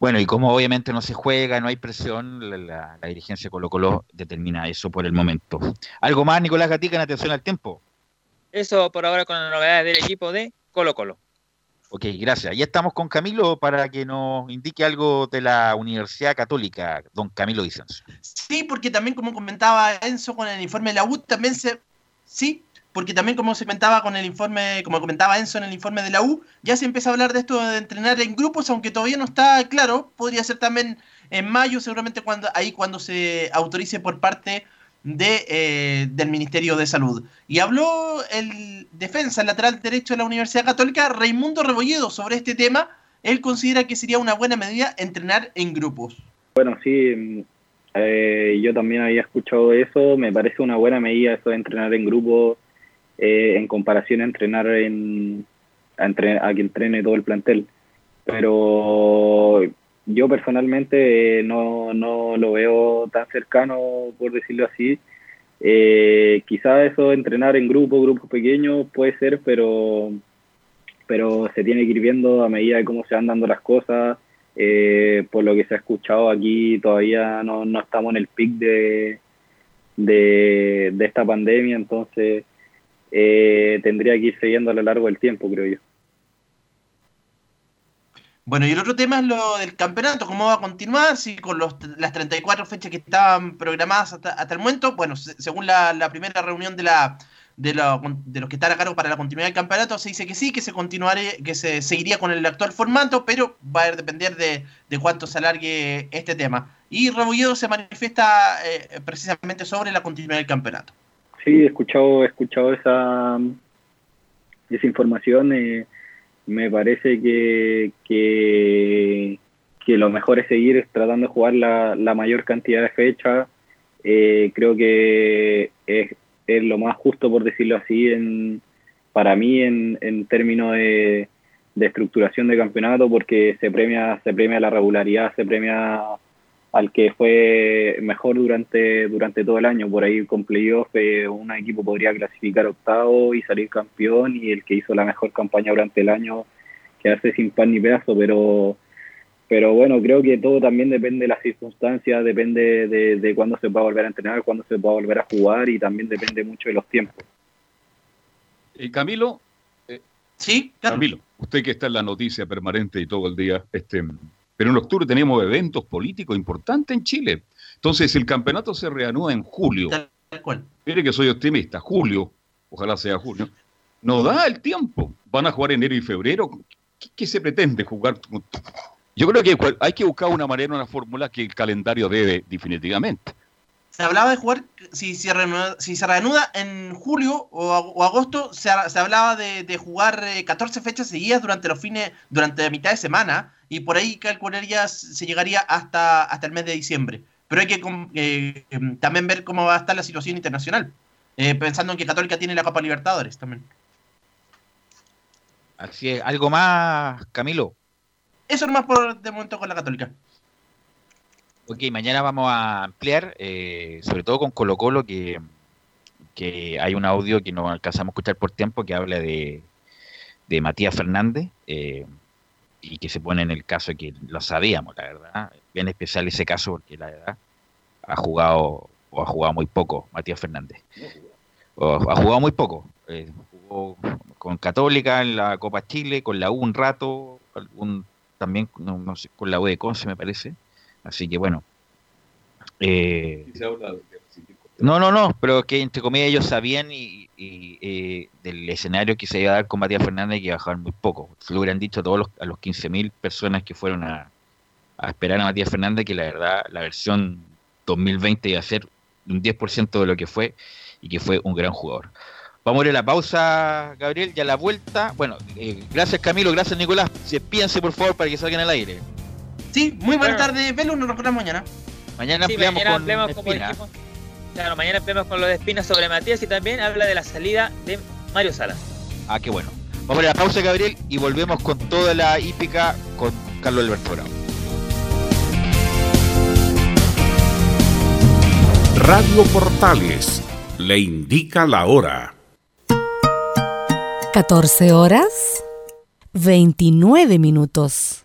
L: Bueno, y como obviamente no se juega, no hay presión, la, dirigencia Colo Colo determina eso por el momento. ¿Algo más, Nicolás Gatica, en atención al tiempo?
K: Eso por ahora con las novedades del equipo de Colo Colo.
L: Ok, gracias. Ya estamos con Camilo para que nos indique algo de la Universidad Católica, don Camilo Vicencio.
I: Sí, porque también como comentaba Enzo con el informe de la U, también se... Sí, porque también como se comentaba con el informe, como comentaba Enzo en el informe de la U, ya se empieza a hablar de esto de entrenar en grupos, aunque todavía no está claro, podría ser también en mayo, seguramente cuando ahí cuando se autorice por parte de, eh, del Ministerio de Salud. Y habló el defensa, el lateral derecho de la Universidad Católica, Raimundo Rebolledo, sobre este tema. Él considera que sería una buena medida entrenar en grupos.
S: Bueno, sí, eh, yo también había escuchado eso. Me parece una buena medida eso de entrenar en grupos eh, en comparación a entrenar en, a, a que entrene todo el plantel. Pero yo personalmente no, no lo veo tan cercano, por decirlo así. Eh, quizás eso entrenar en grupo, grupos pequeños, puede ser, pero, pero se tiene que ir viendo a medida de cómo se van dando las cosas. Eh, por lo que se ha escuchado aquí, todavía no, no estamos en el pic de, de, de esta pandemia, entonces eh, tendría que irse viendo a lo largo del tiempo, creo yo.
I: Bueno, y el otro tema es lo del campeonato, cómo va a continuar, si con los, las 34 fechas que estaban programadas hasta, el momento, bueno, según la, primera reunión de la de, de, los que están a cargo para la continuidad del campeonato, se dice que sí, que se continuaría, que se seguiría con el actual formato, pero va a depender de, cuánto se alargue este tema. Y Rebolledo se manifiesta eh, precisamente sobre la continuidad del campeonato.
S: Sí, he escuchado, escuchado esa, esa información. Eh, me parece que, que, lo mejor es seguir tratando de jugar la, la mayor cantidad de fechas. Eh, creo que es, es, lo más justo, por decirlo así, en, para mí en, en términos de, de estructuración de campeonato, porque se premia, se premia la regularidad, se premia al que fue mejor durante, durante todo el año. Por ahí con playoff eh, un equipo podría clasificar octavo y salir campeón y el que hizo la mejor campaña durante el año quedarse sin pan ni pedazo, pero pero bueno, creo que todo también depende de las circunstancias, depende de, de cuándo se pueda volver a entrenar, cuándo se pueda volver a jugar y también depende mucho de los tiempos.
H: Eh, Camilo,
I: eh, sí,
H: Camilo, usted que está en la noticia permanente y todo el día, este, pero en octubre tenemos eventos políticos importantes en Chile. Entonces, el campeonato se reanuda en julio. Mire que soy optimista, julio, ojalá sea julio. No da el tiempo. Van a jugar enero y febrero. ¿Qué, se pretende jugar? Yo creo que hay que buscar una manera, una fórmula que el calendario debe definitivamente.
I: Se hablaba de jugar, si se reanuda, si se reanuda en julio o, agosto, se, hablaba de, jugar 14 eh, fechas seguidas durante los fines, durante la mitad de semana y por ahí calcularía se llegaría hasta, hasta el mes de diciembre. Pero hay que eh, em, también ver cómo va a estar la situación internacional, eh, pensando en que Católica tiene la Copa Libertadores también.
L: Así es. ¿Algo más, Camilo?
I: Eso más por de momento con la Católica.
L: Ok, mañana vamos a ampliar, eh, sobre todo con Colo Colo, que, que hay un audio que no alcanzamos a escuchar por tiempo que habla de, de Matías Fernández. Eh, y que se pone en el caso que lo sabíamos, la verdad. Bien especial ese caso porque la verdad ha jugado o ha jugado muy poco Matías Fernández. O, ha jugado muy poco. Eh, estuvo con Católica en la Copa Chile, con la U un rato, también no sé, con la U de Conce me parece. Así que bueno. Eh, no, no, no, pero que entre comillas ellos sabían y, y, eh, del escenario que se iba a dar con Matías Fernández que iba a bajar muy poco. Se lo hubieran dicho a todos los, a los 15.000 personas que fueron a, a esperar a Matías Fernández que la verdad la versión 2020 iba a ser un 10% de lo que fue y que fue un gran jugador. Vamos a ir a la pausa, Gabriel, y a la vuelta. Bueno, eh, gracias Camilo, gracias Nicolás. Despídanse por favor para que salgan al aire.
T: Sí, muy buenas
K: Bueno.
T: tardes, Velo, nos recordamos mañana.
L: Mañana
K: Sí,
L: ampliamos
K: mañana
L: con
K: ampliamos,
L: Espina.
K: dijimos. Claro, mañana ampliamos con lo de Espina sobre Matías y también habla de la salida de Mario Salas.
L: Ah, qué bueno. Vamos a ir a la pausa, Gabriel, y volvemos con toda la hípica con Carlos Alberto Bravo.
B: Radio Portales le indica la hora.
P: 14 horas 29 minutos.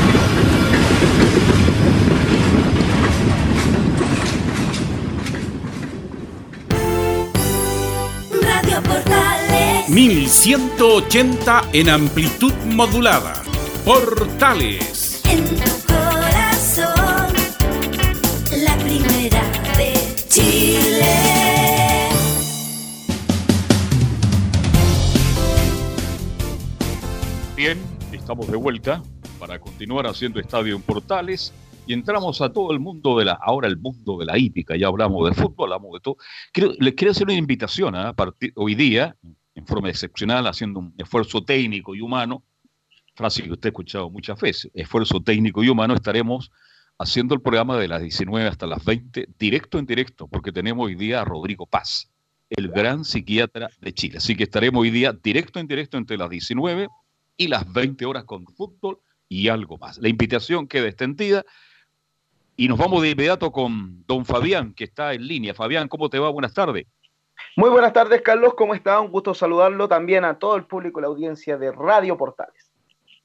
B: 1180 en amplitud modulada. Portales.
U: En tu corazón. La primera de Chile.
H: Bien, estamos de vuelta para continuar haciendo Estadio en Portales y entramos a todo el mundo de la, ahora el mundo de la hípica, ya hablamos de fútbol, hablamos de todo. Quiero- les quiero hacer una invitación ¿ah? a partir, hoy día, en forma excepcional, haciendo un esfuerzo técnico y humano, frase que usted ha escuchado muchas veces, esfuerzo técnico y humano, estaremos haciendo el programa de las 19 hasta las 20, directo en directo, porque tenemos hoy día a Rodrigo Paz, el gran psiquiatra de Chile. Así que estaremos hoy día directo en directo entre las 19 y las 20 horas con fútbol y algo más. La invitación queda extendida y nos vamos de inmediato con don Fabián, que está en línea. Fabián, ¿cómo te va? Buenas tardes.
V: Muy buenas tardes, Carlos. ¿Cómo está? Un gusto saludarlo también a todo el público y la audiencia de Radio Portales.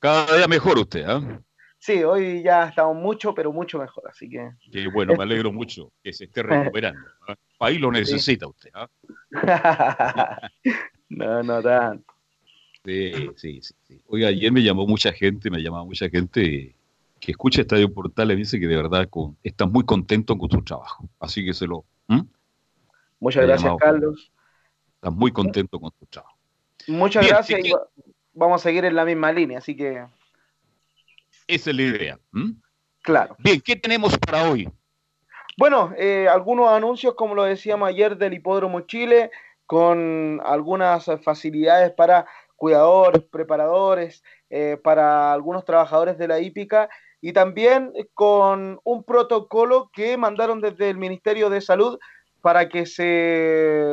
H: Cada día mejor usted, ¿ah?
V: Sí, hoy ya estamos mucho, pero mucho mejor, así que.
H: Qué bueno, me alegro mucho que se esté recuperando. ¿ah? Ahí lo necesita usted, ¿ah?
V: no, no tanto.
H: Sí, sí, sí, sí. Oiga, ayer me llamó mucha gente, me llamaba mucha gente que escucha Estadio Portal y dice que de verdad con, está muy contento con su trabajo. Así que se lo... ¿Mm?
V: Muchas gracias, Carlos.
H: Está muy contento con su trabajo.
V: Muchas
H: Bien,
V: gracias y va- vamos a seguir en la misma línea, así que,
H: Esa es la idea.
V: claro.
H: Bien, ¿qué tenemos para hoy?
V: Bueno, eh, algunos anuncios, como lo decíamos ayer, del Hipódromo Chile, con algunas facilidades para cuidadores, preparadores, eh, para algunos trabajadores de la hípica y también con un protocolo que mandaron desde el Ministerio de Salud para que se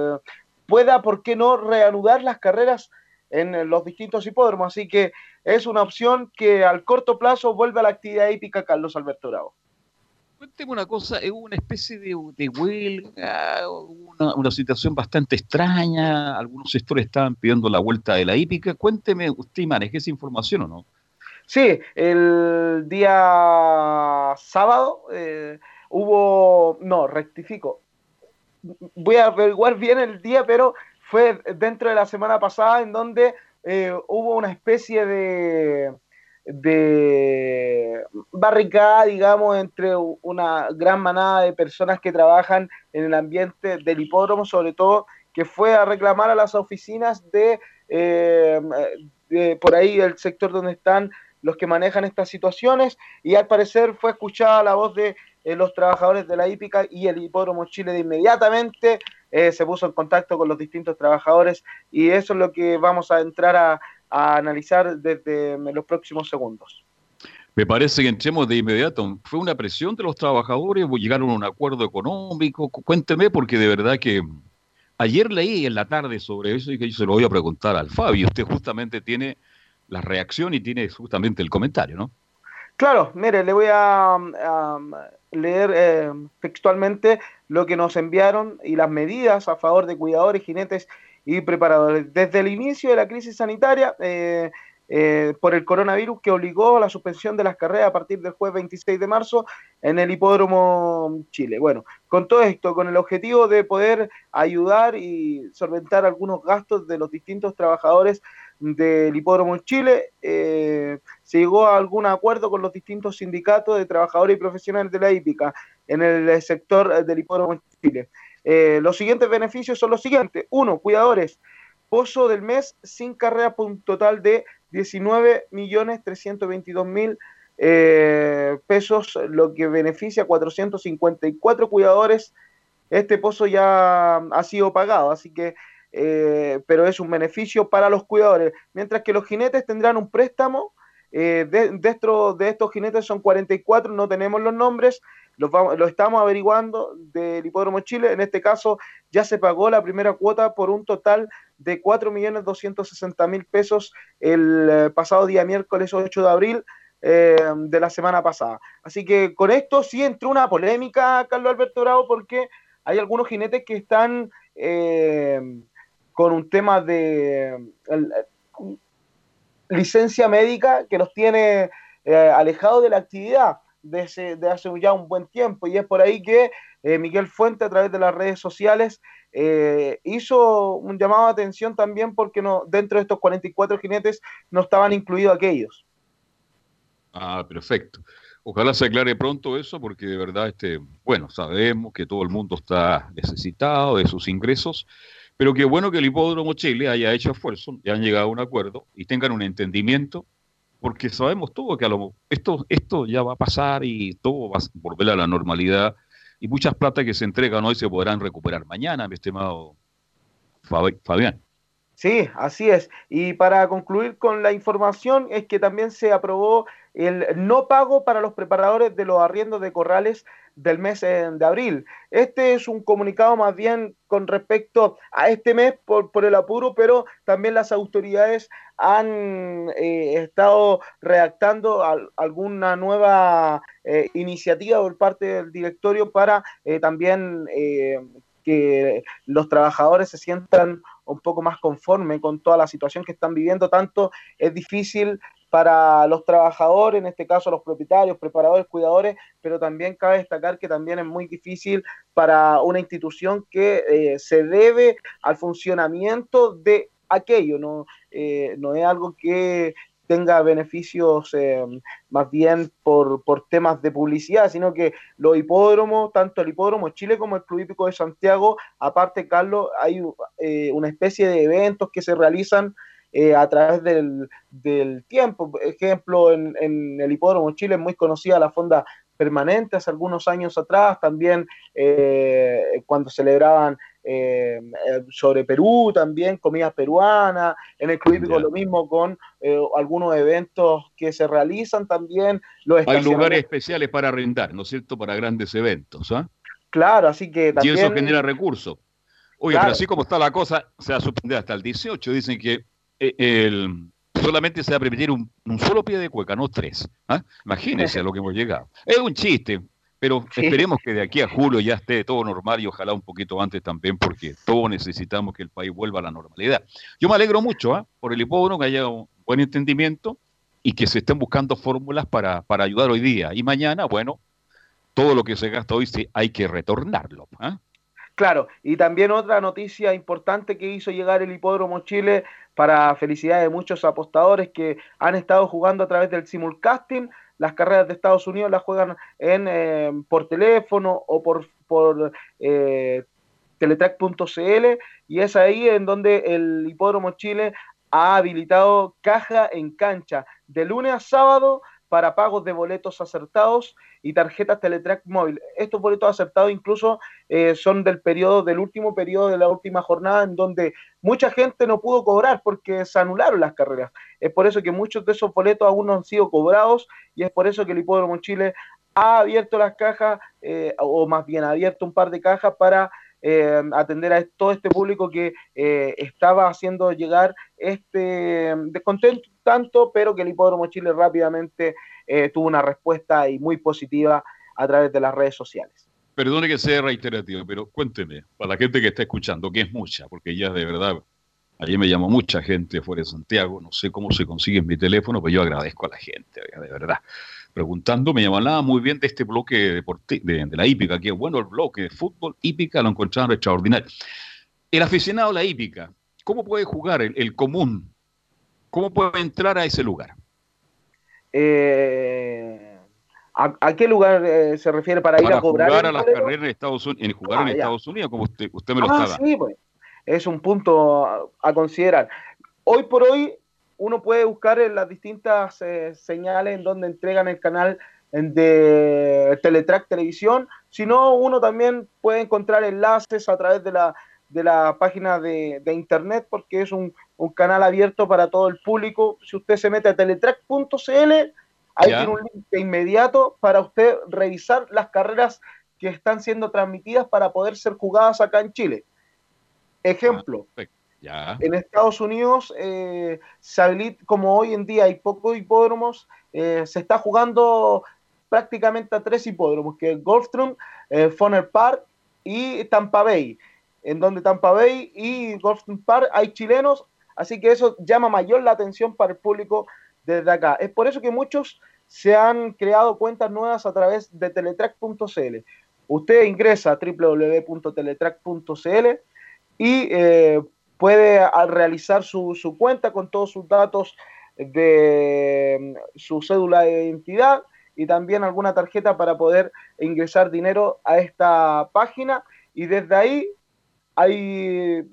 V: pueda, ¿por qué no?, reanudar las carreras en los distintos hipódromos. Así que es una opción que al corto plazo vuelve a la actividad hípica Carlos Alberto Bravo.
H: Cuénteme una cosa, es una especie de, de huelga, una, una situación bastante extraña, algunos sectores estaban pidiendo la vuelta de la hípica. Cuénteme, ¿usted maneja esa información o no?
V: Sí, el día sábado eh, hubo, no, rectifico, voy a averiguar bien el día, pero fue dentro de la semana pasada en donde eh, hubo una especie de, de barricada, digamos, entre una gran manada de personas que trabajan en el ambiente del hipódromo, sobre todo que fue a reclamar a las oficinas de, eh, de por ahí el sector donde están los que manejan estas situaciones y al parecer fue escuchada la voz de eh, los trabajadores de la hípica y el hipódromo Chile de inmediatamente eh, se puso en contacto con los distintos trabajadores y eso es lo que vamos a entrar a, a analizar desde los próximos segundos.
H: Me parece que entremos de inmediato. ¿Fue una presión de los trabajadores o llegaron a un acuerdo económico? Cu- Cuénteme, porque de verdad que ayer leí en la tarde sobre eso y que yo se lo voy a preguntar al Fabio. Usted justamente tiene la reacción y tiene justamente el comentario, ¿no?
V: Claro, mire, le voy a, a leer eh, textualmente lo que nos enviaron y las medidas a favor de cuidadores, jinetes y preparadores. Desde el inicio de la crisis sanitaria eh, eh, por el coronavirus que obligó a la suspensión de las carreras a partir del jueves 26 de marzo en el Hipódromo Chile. Bueno, con todo esto, con el objetivo de poder ayudar y solventar algunos gastos de los distintos trabajadores del Hipódromo Chile, eh, se llegó a algún acuerdo con los distintos sindicatos de trabajadores y profesionales de la hípica en el sector del Hipódromo Chile. Eh, los siguientes beneficios son los siguientes. Uno, cuidadores. Pozo del mes sin carrera por un total de 19.322.000 eh, pesos, lo que beneficia a 454 cuidadores. Este pozo ya ha sido pagado, así que, eh, pero es un beneficio para los cuidadores. Mientras que los jinetes tendrán un préstamo. eh, de, de, estos, de estos jinetes son 44, no tenemos los nombres, los, vamos, los estamos averiguando del Hipódromo Chile. En este caso, ya se pagó la primera cuota por un total de 4.260.000 pesos el eh, pasado día miércoles 8 de abril eh, de la semana pasada. Así que con esto sí entró una polémica, Carlos Alberto Bravo, porque hay algunos jinetes que están con un tema de licencia médica que los tiene eh, alejados de la actividad de, ese, de, hace ya un buen tiempo. Y es por ahí que eh, Miguel Fuente, a través de las redes sociales, eh, hizo un llamado de atención también porque no, dentro de estos 44 jinetes no estaban incluidos aquellos.
H: Ah, perfecto. Ojalá se aclare pronto eso, porque de verdad, este, bueno, sabemos que todo el mundo está necesitado de sus ingresos, pero qué bueno que el Hipódromo Chile haya hecho esfuerzo, y han llegado a un acuerdo y tengan un entendimiento, porque sabemos todo que a lo, esto, esto ya va a pasar y todo va a volver a la normalidad, y muchas plata que se entregan hoy se podrán recuperar mañana, mi estimado Fabián.
V: Sí, así es. Y para concluir con la información, es que también se aprobó el no pago para los preparadores de los arriendos de corrales del mes de abril. Este es un comunicado más bien con respecto a este mes por, por el apuro, pero también las autoridades han eh, estado redactando al, alguna nueva eh, iniciativa por parte del directorio para eh, también que los trabajadores se sientan un poco más conforme con toda la situación que están viviendo. Tanto es difícil para los trabajadores, en este caso los propietarios, preparadores, cuidadores, pero también cabe destacar que también es muy difícil para una institución que eh, se debe al funcionamiento de aquello, no, eh, no es algo que tenga beneficios eh, más bien por, por, temas de publicidad, sino que los hipódromos, tanto el hipódromo Chile como el Club Hípico de Santiago, aparte, Carlos, hay eh, una especie de eventos que se realizan eh, a través del, del, tiempo. Por ejemplo, en, en, el hipódromo Chile es muy conocida la fonda permanente hace algunos años atrás, también eh, cuando celebraban eh, sobre Perú también, comidas peruanas, en el Club lo mismo con eh, algunos eventos que se realizan también. Los
H: Hay lugares especiales para arrendar, ¿no es cierto? Para grandes eventos. ¿ah?
V: Claro, así que
H: Y
V: también...
H: eso genera recursos. Oye,
V: Claro.
H: pero así como está la cosa, se va a suspender hasta el 18. Dicen que el, solamente se va a permitir un, un solo pie de cueca, no tres. ¿ah? Imagínense a lo que hemos llegado. Es un chiste, pero esperemos que de aquí a julio ya esté todo normal y ojalá un poquito antes también, porque todos necesitamos que el país vuelva a la normalidad. Yo me alegro mucho ¿ah? por el hipódromo, que haya un buen entendimiento y que se estén buscando fórmulas para, para ayudar hoy día. Y mañana, bueno, todo lo que se gasta hoy sí hay que retornarlo. ¿ah?
V: Claro, y también otra noticia importante que hizo llegar el Hipódromo Chile para felicidad de muchos apostadores que han estado jugando a través del simulcasting. Las carreras de Estados Unidos las juegan en, eh, por teléfono o por, por eh, teletrack.cl y es ahí en donde el Hipódromo Chile ha habilitado caja en cancha de lunes a sábado para pagos de boletos acertados y tarjetas Teletrack móvil. Estos boletos acertados incluso eh, son del periodo, del último periodo de la última jornada en donde mucha gente no pudo cobrar porque se anularon las carreras. Es por eso que muchos de esos boletos aún no han sido cobrados y es por eso que el Hipódromo Chile ha abierto las cajas, eh, o más bien ha abierto un par de cajas para eh, atender a todo este público que eh, estaba haciendo llegar este descontento tanto, pero que el Hipódromo Chile rápidamente eh, tuvo una respuesta y muy positiva a través de las redes sociales.
H: Perdone que sea reiterativo, pero cuénteme, para la gente que está escuchando, que es mucha, porque ya de verdad, ayer me llamó mucha gente fuera de Santiago, no sé cómo se consigue en mi teléfono, pero yo agradezco a la gente, de verdad. Preguntando, me llamaban muy bien de este bloque de, de la hípica, que es bueno el bloque de fútbol hípica, lo encontraron extraordinario. El aficionado a la hípica, ¿cómo puede jugar el común? ¿Cómo puede entrar a ese lugar?
V: Eh, ¿a, a qué lugar eh, se refiere para, ir a cobrar?
H: jugar a las carreras en Estados Unidos, en jugar
V: Ah,
H: en
V: ya.
H: Estados Unidos, como usted, usted me lo
V: Ah,
H: estaba.
V: sí, pues. Es un punto a, a considerar. Hoy por hoy, uno puede buscar en las distintas eh, señales en donde entregan el canal de Teletrack Televisión. Si no, uno también puede encontrar enlaces a través de la, de la página de, de internet, porque es un, un canal abierto para todo el público. Si usted se mete a teletrack.cl, ahí tiene un link de inmediato para usted revisar las carreras que están siendo transmitidas para poder ser jugadas acá en Chile. Ejemplo,
H: Ya.
V: en Estados Unidos, eh, se habilita- como hoy en día hay pocos hipódromos, eh, se está jugando prácticamente a tres hipódromos, que es Gulfstream, eh, Funner Park y Tampa Bay. En donde Tampa Bay y Gulfstream Park hay chilenos, así que eso llama mayor la atención para el público desde acá. Es por eso que muchos se han creado cuentas nuevas a través de teletrack.cl. Usted ingresa a www.teletrack.cl y eh, puede realizar su, su cuenta con todos sus datos de su cédula de identidad y también alguna tarjeta para poder ingresar dinero a esta página y desde ahí hay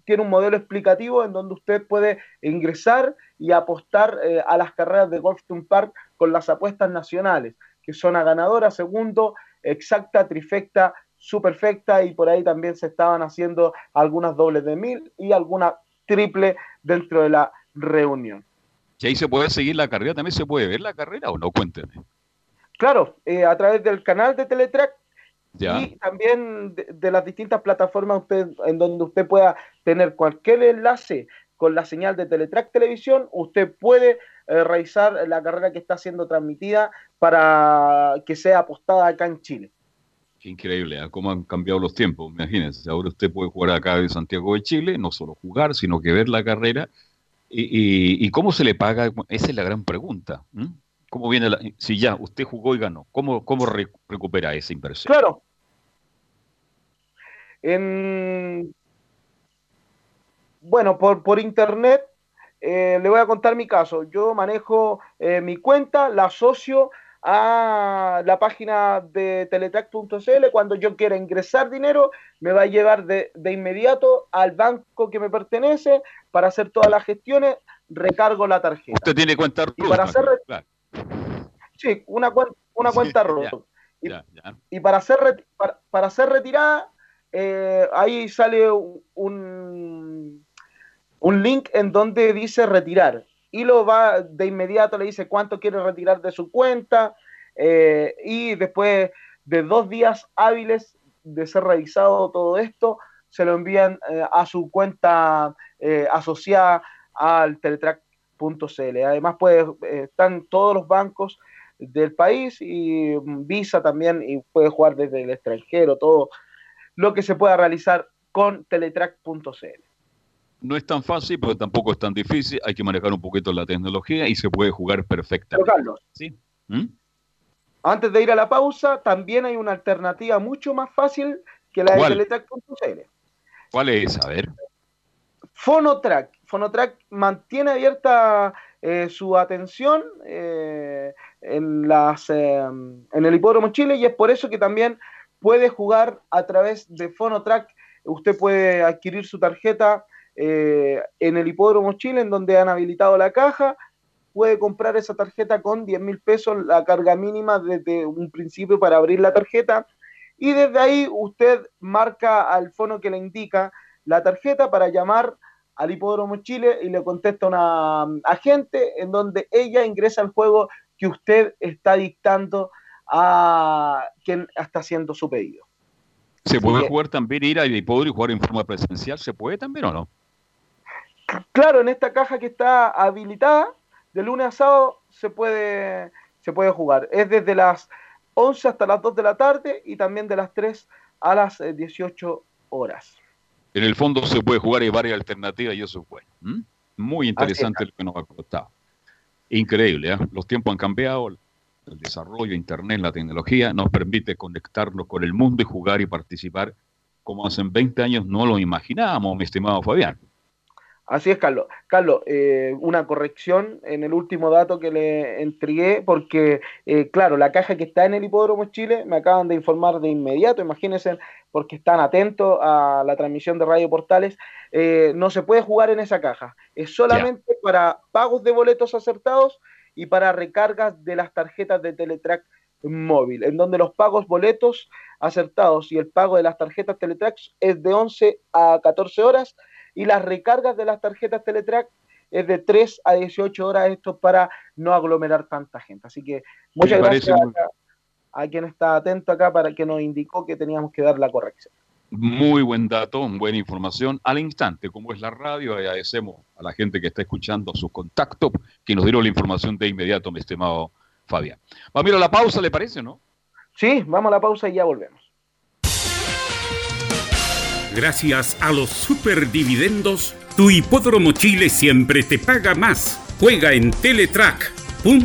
V: tiene un modelo explicativo en donde usted puede ingresar y apostar eh, a las carreras de Golfstone Park con las apuestas nacionales, que son a ganadora, segundo, exacta, trifecta, superfecta y por ahí también se estaban haciendo algunas dobles de mil y alguna triple dentro de la reunión.
H: Y ahí se puede seguir la carrera, también se puede ver la carrera o no, cuénteme.
V: Claro, eh, a través del canal de Teletrack
H: Ya.
V: y también de, de las distintas plataformas usted, en donde usted pueda tener cualquier enlace con la señal de Teletrack Televisión, usted puede eh, revisar la carrera que está siendo transmitida para que sea apostada acá en Chile.
H: Qué increíble, ¿ah? cómo han cambiado los tiempos. Imagínense, ahora usted puede jugar acá en Santiago de Chile, no solo jugar, sino que ver la carrera. ¿Y, y- y cómo se le paga? Esa es la gran pregunta. ¿Cómo viene la, si ya usted jugó y ganó, ¿cómo, cómo re- recupera esa inversión?
V: Claro. En, bueno, por, por internet, eh, le voy a contar mi caso. Yo manejo eh, mi cuenta, la asocio a la página de teletrack.cl. Cuando yo quiera ingresar dinero, me va a llevar de, de inmediato al banco que me pertenece para hacer todas las gestiones, recargo la tarjeta.
H: Usted tiene cuenta
V: Y
H: Ruth,
V: para hacer,
H: claro.
V: sí, una, una
H: Sí,
V: cuenta
H: ya,
V: RUT. Y,
H: ya, ya.
V: y para hacer, para, para hacer retirada, eh, ahí sale un, un link en donde dice retirar. Y lo va de inmediato, le dice cuánto quiere retirar de su cuenta. eh, y después de dos días hábiles de ser revisado todo esto, se lo envían eh, a su cuenta eh, asociada al teletrack.cl. Además, eh, están todos los bancos del país y Visa también, y puede jugar desde el extranjero, todo lo que se pueda realizar con teletrack.cl.
H: No es tan fácil, pero tampoco es tan difícil. Hay que manejar un poquito la tecnología y se puede jugar
V: Pero
H: perfectamente.
V: Carlos,
H: ¿Mm?
V: antes de ir a la pausa, también hay una alternativa mucho más fácil que la de teletrack.cl.
H: ¿Cuál es? A ver.
V: Fonotrack. Fonotrack mantiene abierta eh, su atención eh, en, las, eh, en el Hipódromo Chile y es por eso que también puede jugar a través de Fonotrack. Usted puede adquirir su tarjeta eh, en el Hipódromo Chile, en donde han habilitado la caja. Puede comprar esa tarjeta con 10 mil pesos, la carga mínima desde un principio para abrir la tarjeta. Y desde ahí usted marca al fono que le indica la tarjeta para llamar al Hipódromo Chile y le contesta una mm, agente en donde ella ingresa al juego que usted está dictando a quien está haciendo su pedido.
H: ¿Se puede jugar también, ir al hipódromo y jugar en forma presencial? ¿Se puede también o no?
V: Claro, en esta caja que está habilitada, de lunes a sábado se puede, se puede jugar. Es desde las 11 hasta las 2 de la tarde y también de las 3 a las eh, 18 horas.
H: En el fondo se puede jugar, hay varias alternativas y eso es bueno. Muy interesante lo que nos ha contado. Increíble, ¿eh? los tiempos han cambiado, el desarrollo, Internet, la tecnología nos permite conectarnos con el mundo y jugar y participar como hace 20 años no lo imaginábamos, mi estimado Fabián.
V: Así es, Carlos. Carlos, eh, una corrección en el último dato que le entregué, porque, eh, claro, la caja que está en el Hipódromo Chile, me acaban de informar de inmediato, imagínense, porque están atentos a la transmisión de Radio Portales, eh, no se puede jugar en esa caja. Es solamente para pagos de boletos acertados y para recargas de las tarjetas de Teletrack móvil, en donde los pagos boletos acertados y el pago de las tarjetas Teletrack es de 11 a 14 horas y las recargas de las tarjetas Teletrack es de 3 a 18 horas, esto para no aglomerar tanta gente. Así que muchas gracias a, a quien está atento acá para que nos indicó que teníamos que dar la corrección.
H: Muy buen dato, buena información al instante, como es la radio. Agradecemos a la gente que está escuchando su contacto, que nos dieron la información de inmediato, mi estimado Fabián. Vamos a ir a la pausa, ¿le parece, no?
V: Sí, vamos a la pausa y ya volvemos.
B: Gracias a los superdividendos, tu hipódromo Chile siempre te paga más. Juega en Teletrack.cl.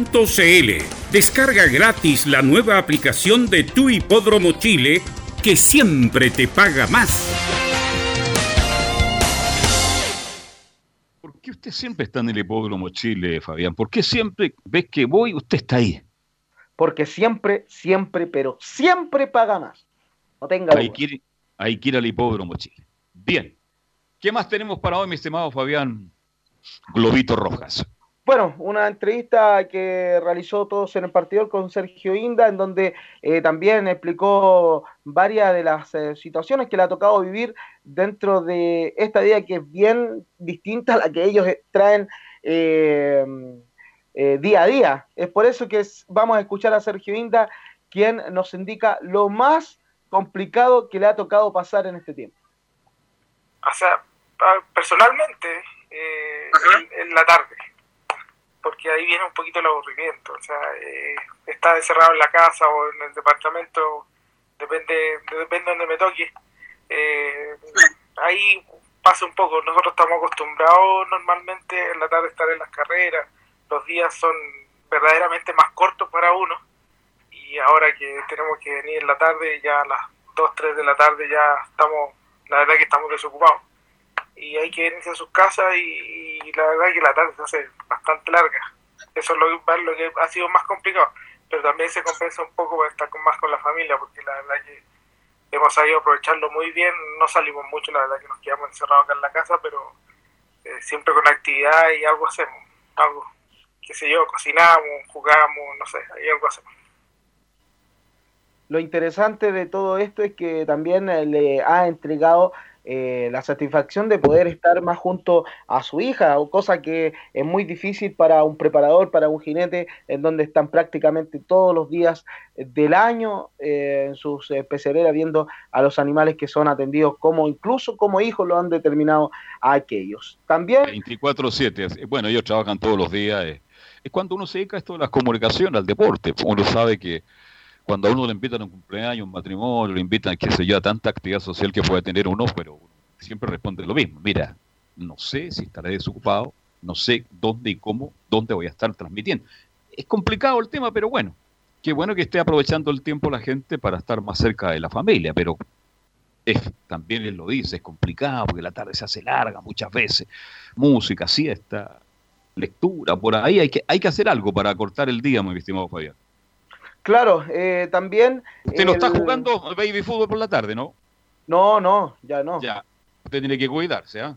B: Descarga gratis la nueva aplicación de tu hipódromo Chile que siempre te paga más.
H: ¿Por qué usted siempre está en el hipódromo Chile, Fabián? ¿Por qué siempre ves que voy, usted está ahí?
V: Porque siempre, siempre, pero siempre paga más. No tenga
H: Hay
V: duda.
H: que, ir, hay que ir al hipódromo Chile. Bien. ¿Qué más tenemos para hoy, mi estimado Fabián Globito Rojas?
V: Bueno, una entrevista que realizó todos en el partidor con Sergio Inda, en donde eh, también explicó varias de las eh, situaciones que le ha tocado vivir dentro de esta vida que es bien distinta a la que ellos traen eh, eh, día a día. Es por eso que es- vamos a escuchar a Sergio Inda, quien nos indica lo más complicado que le ha tocado pasar en este tiempo.
W: O sea, personalmente, eh, en, en la tarde, porque ahí viene un poquito el aburrimiento. O sea, eh, estar encerrado en la casa o en el departamento, depende depende de donde me toque. eh, ahí pasa un poco. Nosotros estamos acostumbrados normalmente en la tarde estar en las carreras. Los días son verdaderamente más cortos para uno. Y ahora que tenemos que venir en la tarde, ya a las 2, 3 de la tarde ya estamos, la verdad que estamos desocupados y hay que venirse a sus casas y, y la verdad que la tarde se hace bastante larga. Eso es lo que, lo que ha sido más complicado, pero también se compensa un poco por estar con, más con la familia, porque la verdad que hemos sabido aprovecharlo muy bien, no salimos mucho, la verdad que nos quedamos encerrados acá en la casa, pero eh, siempre con actividad y algo hacemos, algo, qué sé yo, cocinamos, jugamos, no sé, hay algo hacemos.
V: lo interesante de todo esto es que también eh, le ha entregado eh, la satisfacción de poder estar más junto a su hija, cosa que es muy difícil para un preparador, para un jinete, en donde están prácticamente todos los días del año eh, en sus eh, pecereras viendo a los animales que son atendidos como incluso como hijos lo han determinado a aquellos. También
H: 24-7. Bueno, ellos trabajan todos los días. eh. Es cuando uno se dedica a esto de las comunicaciones, al deporte. Uno sabe que cuando a uno le invitan a un cumpleaños, un matrimonio, le invitan, qué sé yo, a tanta actividad social que puede tener uno, pero siempre responde lo mismo. Mira, no sé si estaré desocupado, no sé dónde y cómo, dónde voy a estar transmitiendo. Es complicado el tema, pero bueno, qué bueno que esté aprovechando el tiempo la gente para estar más cerca de la familia, pero es, también él lo dice, es complicado porque la tarde se hace larga muchas veces. Música, siesta, lectura, por ahí hay que, hay que hacer algo para cortar el día, mi estimado Fabián.
V: Claro, eh, también...
H: Usted no está
V: el-
H: jugando baby fútbol por la tarde, ¿no?
V: No, no, ya no.
H: Ya, usted tiene que cuidarse, ¿ah?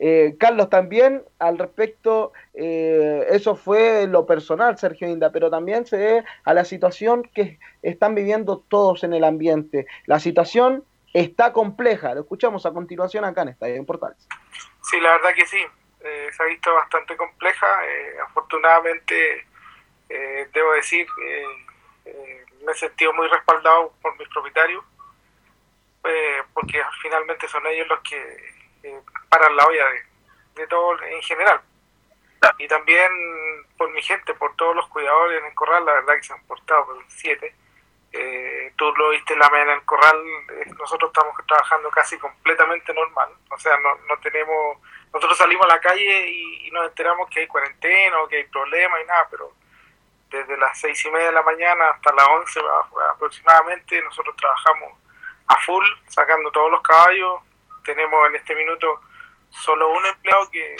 V: Eh, Carlos, también al respecto, eh, eso fue lo personal, Sergio Inda, pero también se ve a la situación que están viviendo todos en el ambiente. La situación está compleja, lo escuchamos a continuación acá en Estadio en Portales.
W: Sí, la verdad que sí. Eh, se ha visto bastante compleja. Eh, afortunadamente, eh, debo decir, eh, me he sentido muy respaldado por mis propietarios, eh, porque finalmente son ellos los que eh, paran la olla de, de todo en general. Y también por mi gente, por todos los cuidadores en el corral, la verdad que se han portado por 7. Eh, tú lo viste en la mañana en el corral, nosotros estamos trabajando casi completamente normal, o sea, no, no tenemos, nosotros salimos a la calle y, y nos enteramos que hay cuarentena o que hay problemas y nada, pero desde las seis y media de la mañana hasta las 11 a- aproximadamente nosotros trabajamos a full, sacando todos los caballos, tenemos en este minuto solo un empleado que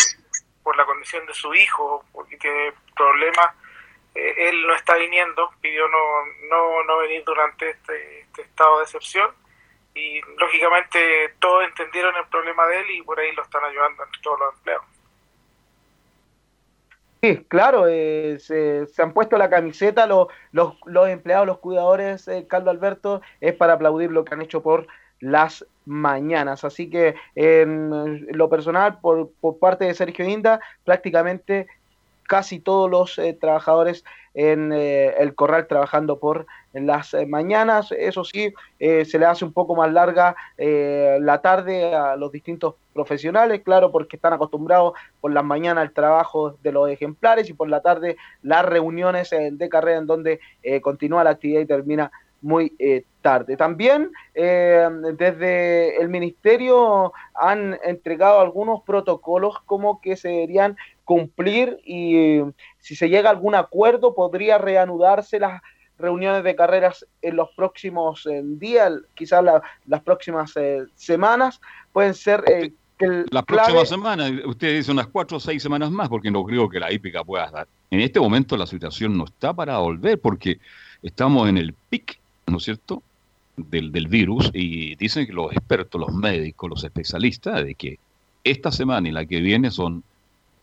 W: por la condición de su hijo, porque tiene problemas, eh, él no está viniendo, pidió no, no, no venir durante este, este estado de excepción y lógicamente todos entendieron el problema de él y por ahí lo están ayudando todos los empleados.
V: Sí, claro, eh, se, se han puesto la camiseta los, los, los empleados, los cuidadores, eh, Carlos Alberto, es para aplaudir lo que han hecho por las mañanas. Así que en lo personal, por, por parte de Sergio Inda, prácticamente casi todos los eh, trabajadores en eh, el corral trabajando por las eh, mañanas. Eso sí, eh, se le hace un poco más larga eh, la tarde a los distintos profesionales, claro, porque están acostumbrados por las mañanas al trabajo de los ejemplares y por la tarde las reuniones eh, de carrera en donde continúa la actividad y termina muy tarde. También eh, desde el ministerio han entregado algunos protocolos como que se deberían cumplir y eh, si se llega a algún acuerdo podría reanudarse las reuniones de carreras en los próximos eh, días, quizás la- las próximas eh, semanas, pueden ser el
H: La
V: clave-
H: próxima semana, usted dice unas cuatro o seis semanas más, porque no creo que la hípica pueda dar. En este momento la situación no está para volver, porque estamos en el pic, ¿no es cierto?, del, del virus, y dicen que los expertos, los médicos, los especialistas, de que esta semana y la que viene son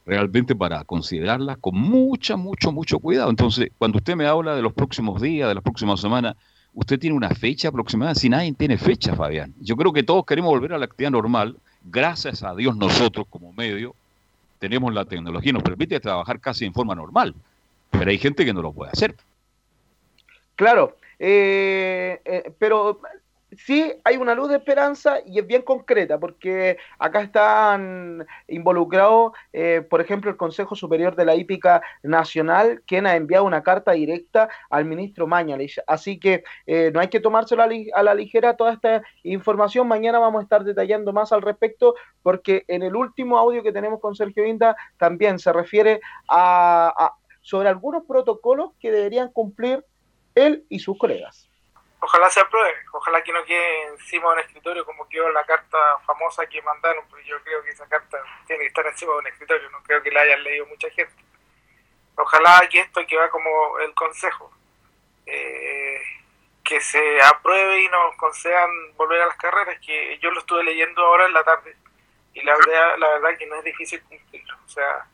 H: realmente para considerarlas con mucha, mucho, mucho cuidado. Entonces, cuando usted me habla de los próximos días, de las próximas semanas, usted tiene una fecha aproximada, si nadie tiene fecha, Fabián. Yo creo que todos queremos volver a la actividad normal, gracias a Dios nosotros como medio tenemos la tecnología, nos permite trabajar casi en forma normal, pero hay gente que no lo puede hacer.
V: Claro, eh, eh, pero sí hay una luz de esperanza y es bien concreta, porque acá están involucrados, eh, por ejemplo, el Consejo Superior de la Hípica Nacional, quien ha enviado una carta directa al ministro Mañalich. Así que eh, no hay que tomárselo a, la ligera toda esta información. Mañana vamos a estar detallando más al respecto, porque en el último audio que tenemos con Sergio Inda también se refiere a, a- sobre algunos protocolos que deberían cumplir él y sus colegas.
W: Ojalá se apruebe, ojalá que no quede encima de un escritorio como quedó la carta famosa que mandaron, porque yo creo que esa carta tiene que estar encima de un escritorio, no creo que la hayan leído mucha gente. Ojalá que esto que va como el consejo, eh, que se apruebe y nos concedan volver a las carreras, que yo lo estuve leyendo ahora en la tarde y la verdad, la verdad que no es difícil cumplirlo. O sea,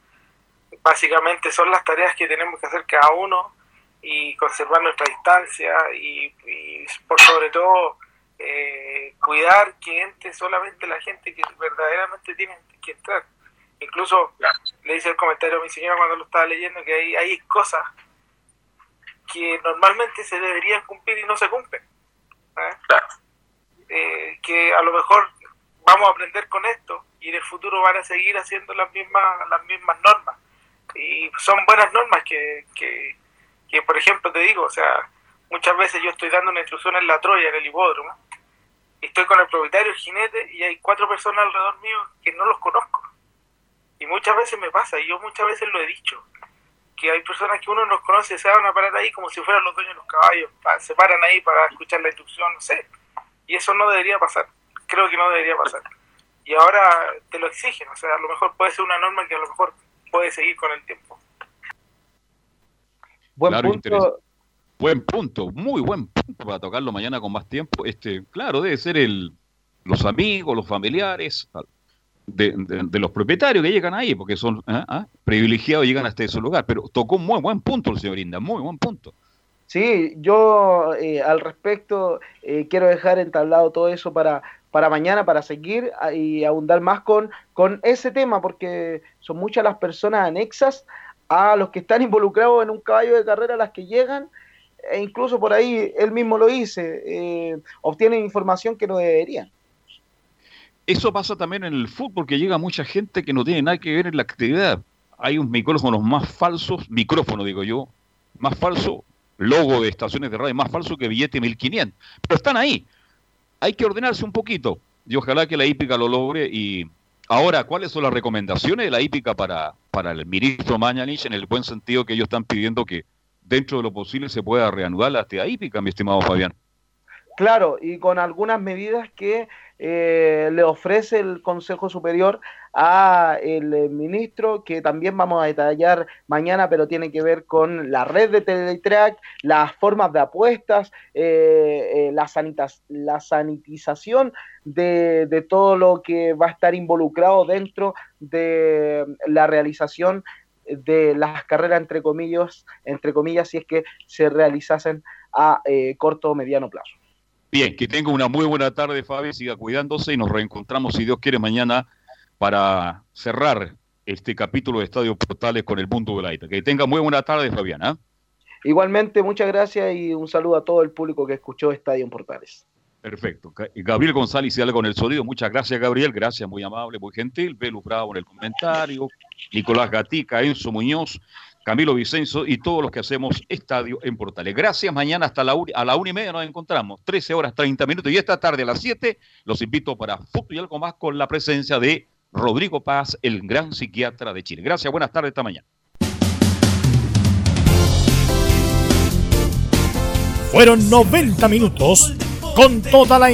W: básicamente son las tareas que tenemos que hacer cada uno y conservar nuestra distancia y, y por sobre todo eh, cuidar que entre solamente la gente que verdaderamente tiene que entrar. Incluso le hice el comentario a mi señora cuando lo estaba leyendo que hay, hay cosas que normalmente se deberían cumplir y no se cumplen. ¿eh? Eh, que a lo mejor vamos a aprender con esto y en el futuro van a seguir haciendo las mismas las mismas normas y son buenas normas que, que, que por ejemplo te digo o sea muchas veces yo estoy dando una instrucción en la Troya en el hipódromo y estoy con el propietario el jinete y hay cuatro personas alrededor mío que no los conozco. Y muchas veces me pasa y yo muchas veces lo he dicho que hay personas que uno no conoce se van a parar ahí como si fueran los dueños de los caballos se paran ahí para escuchar la instrucción no sé. Y eso no debería pasar creo que no debería pasar. Y ahora te lo exigen, o sea, a lo mejor puede ser una norma que a lo mejor puede seguir con el tiempo.
V: Buen
H: Claro,
V: punto.
H: interes- Buen punto, muy buen punto para tocarlo mañana con más tiempo. Este, claro, debe ser el, los amigos, los familiares de, de- de los propietarios que llegan ahí, porque son ah, ah, privilegiados y llegan hasta ese lugar. Pero tocó un muy buen punto el señor Inda, muy buen punto.
V: Sí, yo eh, al respecto eh, quiero dejar entablado todo eso para, para mañana, para seguir a- y ahondar más con, con ese tema, porque son muchas las personas anexas a los que están involucrados en un caballo de carrera, las que llegan, e incluso por ahí él mismo lo dice, eh, obtienen información que no deberían.
H: Eso pasa también en el fútbol, que llega mucha gente que no tiene nada que ver en la actividad. Hay unos micrófonos más falsos, micrófono digo yo, más falso, logo de estaciones de radio más falso que billete 1500. Pero están ahí. Hay que ordenarse un poquito. Y ojalá que la hípica lo logre. Y ahora, ¿cuáles son las recomendaciones de la hípica para, para el ministro Mañanich en el buen sentido que ellos están pidiendo que dentro de lo posible se pueda reanudar la actividad hípica, mi estimado Fabián?
V: Claro, y con algunas medidas que eh, le ofrece el Consejo Superior a el eh, ministro, que también vamos a detallar mañana, pero tiene que ver con la red de Teletrack, las formas de apuestas, eh, eh, la, sanitas- la sanitización de, de todo lo que va a estar involucrado dentro de la realización de las carreras entre comillas, entre comillas, si es que se realizasen a eh, corto o mediano plazo.
H: Bien, que tenga una muy buena tarde, Fabi, siga cuidándose y nos reencontramos, si Dios quiere, mañana para cerrar este capítulo de Estadio Portales con el mundo del aire. Que tenga muy buena tarde, Fabián. ¿ah?
V: Igualmente, muchas gracias y un saludo a todo el público que escuchó Estadio en Portales.
H: Perfecto. Ga- Gabriel González y algo con el sonido. Muchas gracias, Gabriel. Gracias, muy amable, muy gentil. Belu Bravo en el comentario. Nicolás Gatica, Enzo Muñoz, Camilo Vicenzo y todos los que hacemos Estadio en Portales. Gracias. Mañana hasta la una, a la una y media nos encontramos. 13 horas 30 minutos. Y esta tarde a las 7 los invito para Fútbol y algo más con la presencia de Rodrigo Paz, el gran psiquiatra de Chile. Gracias. Buenas tardes. Esta mañana.
E: Fueron 90 minutos con toda la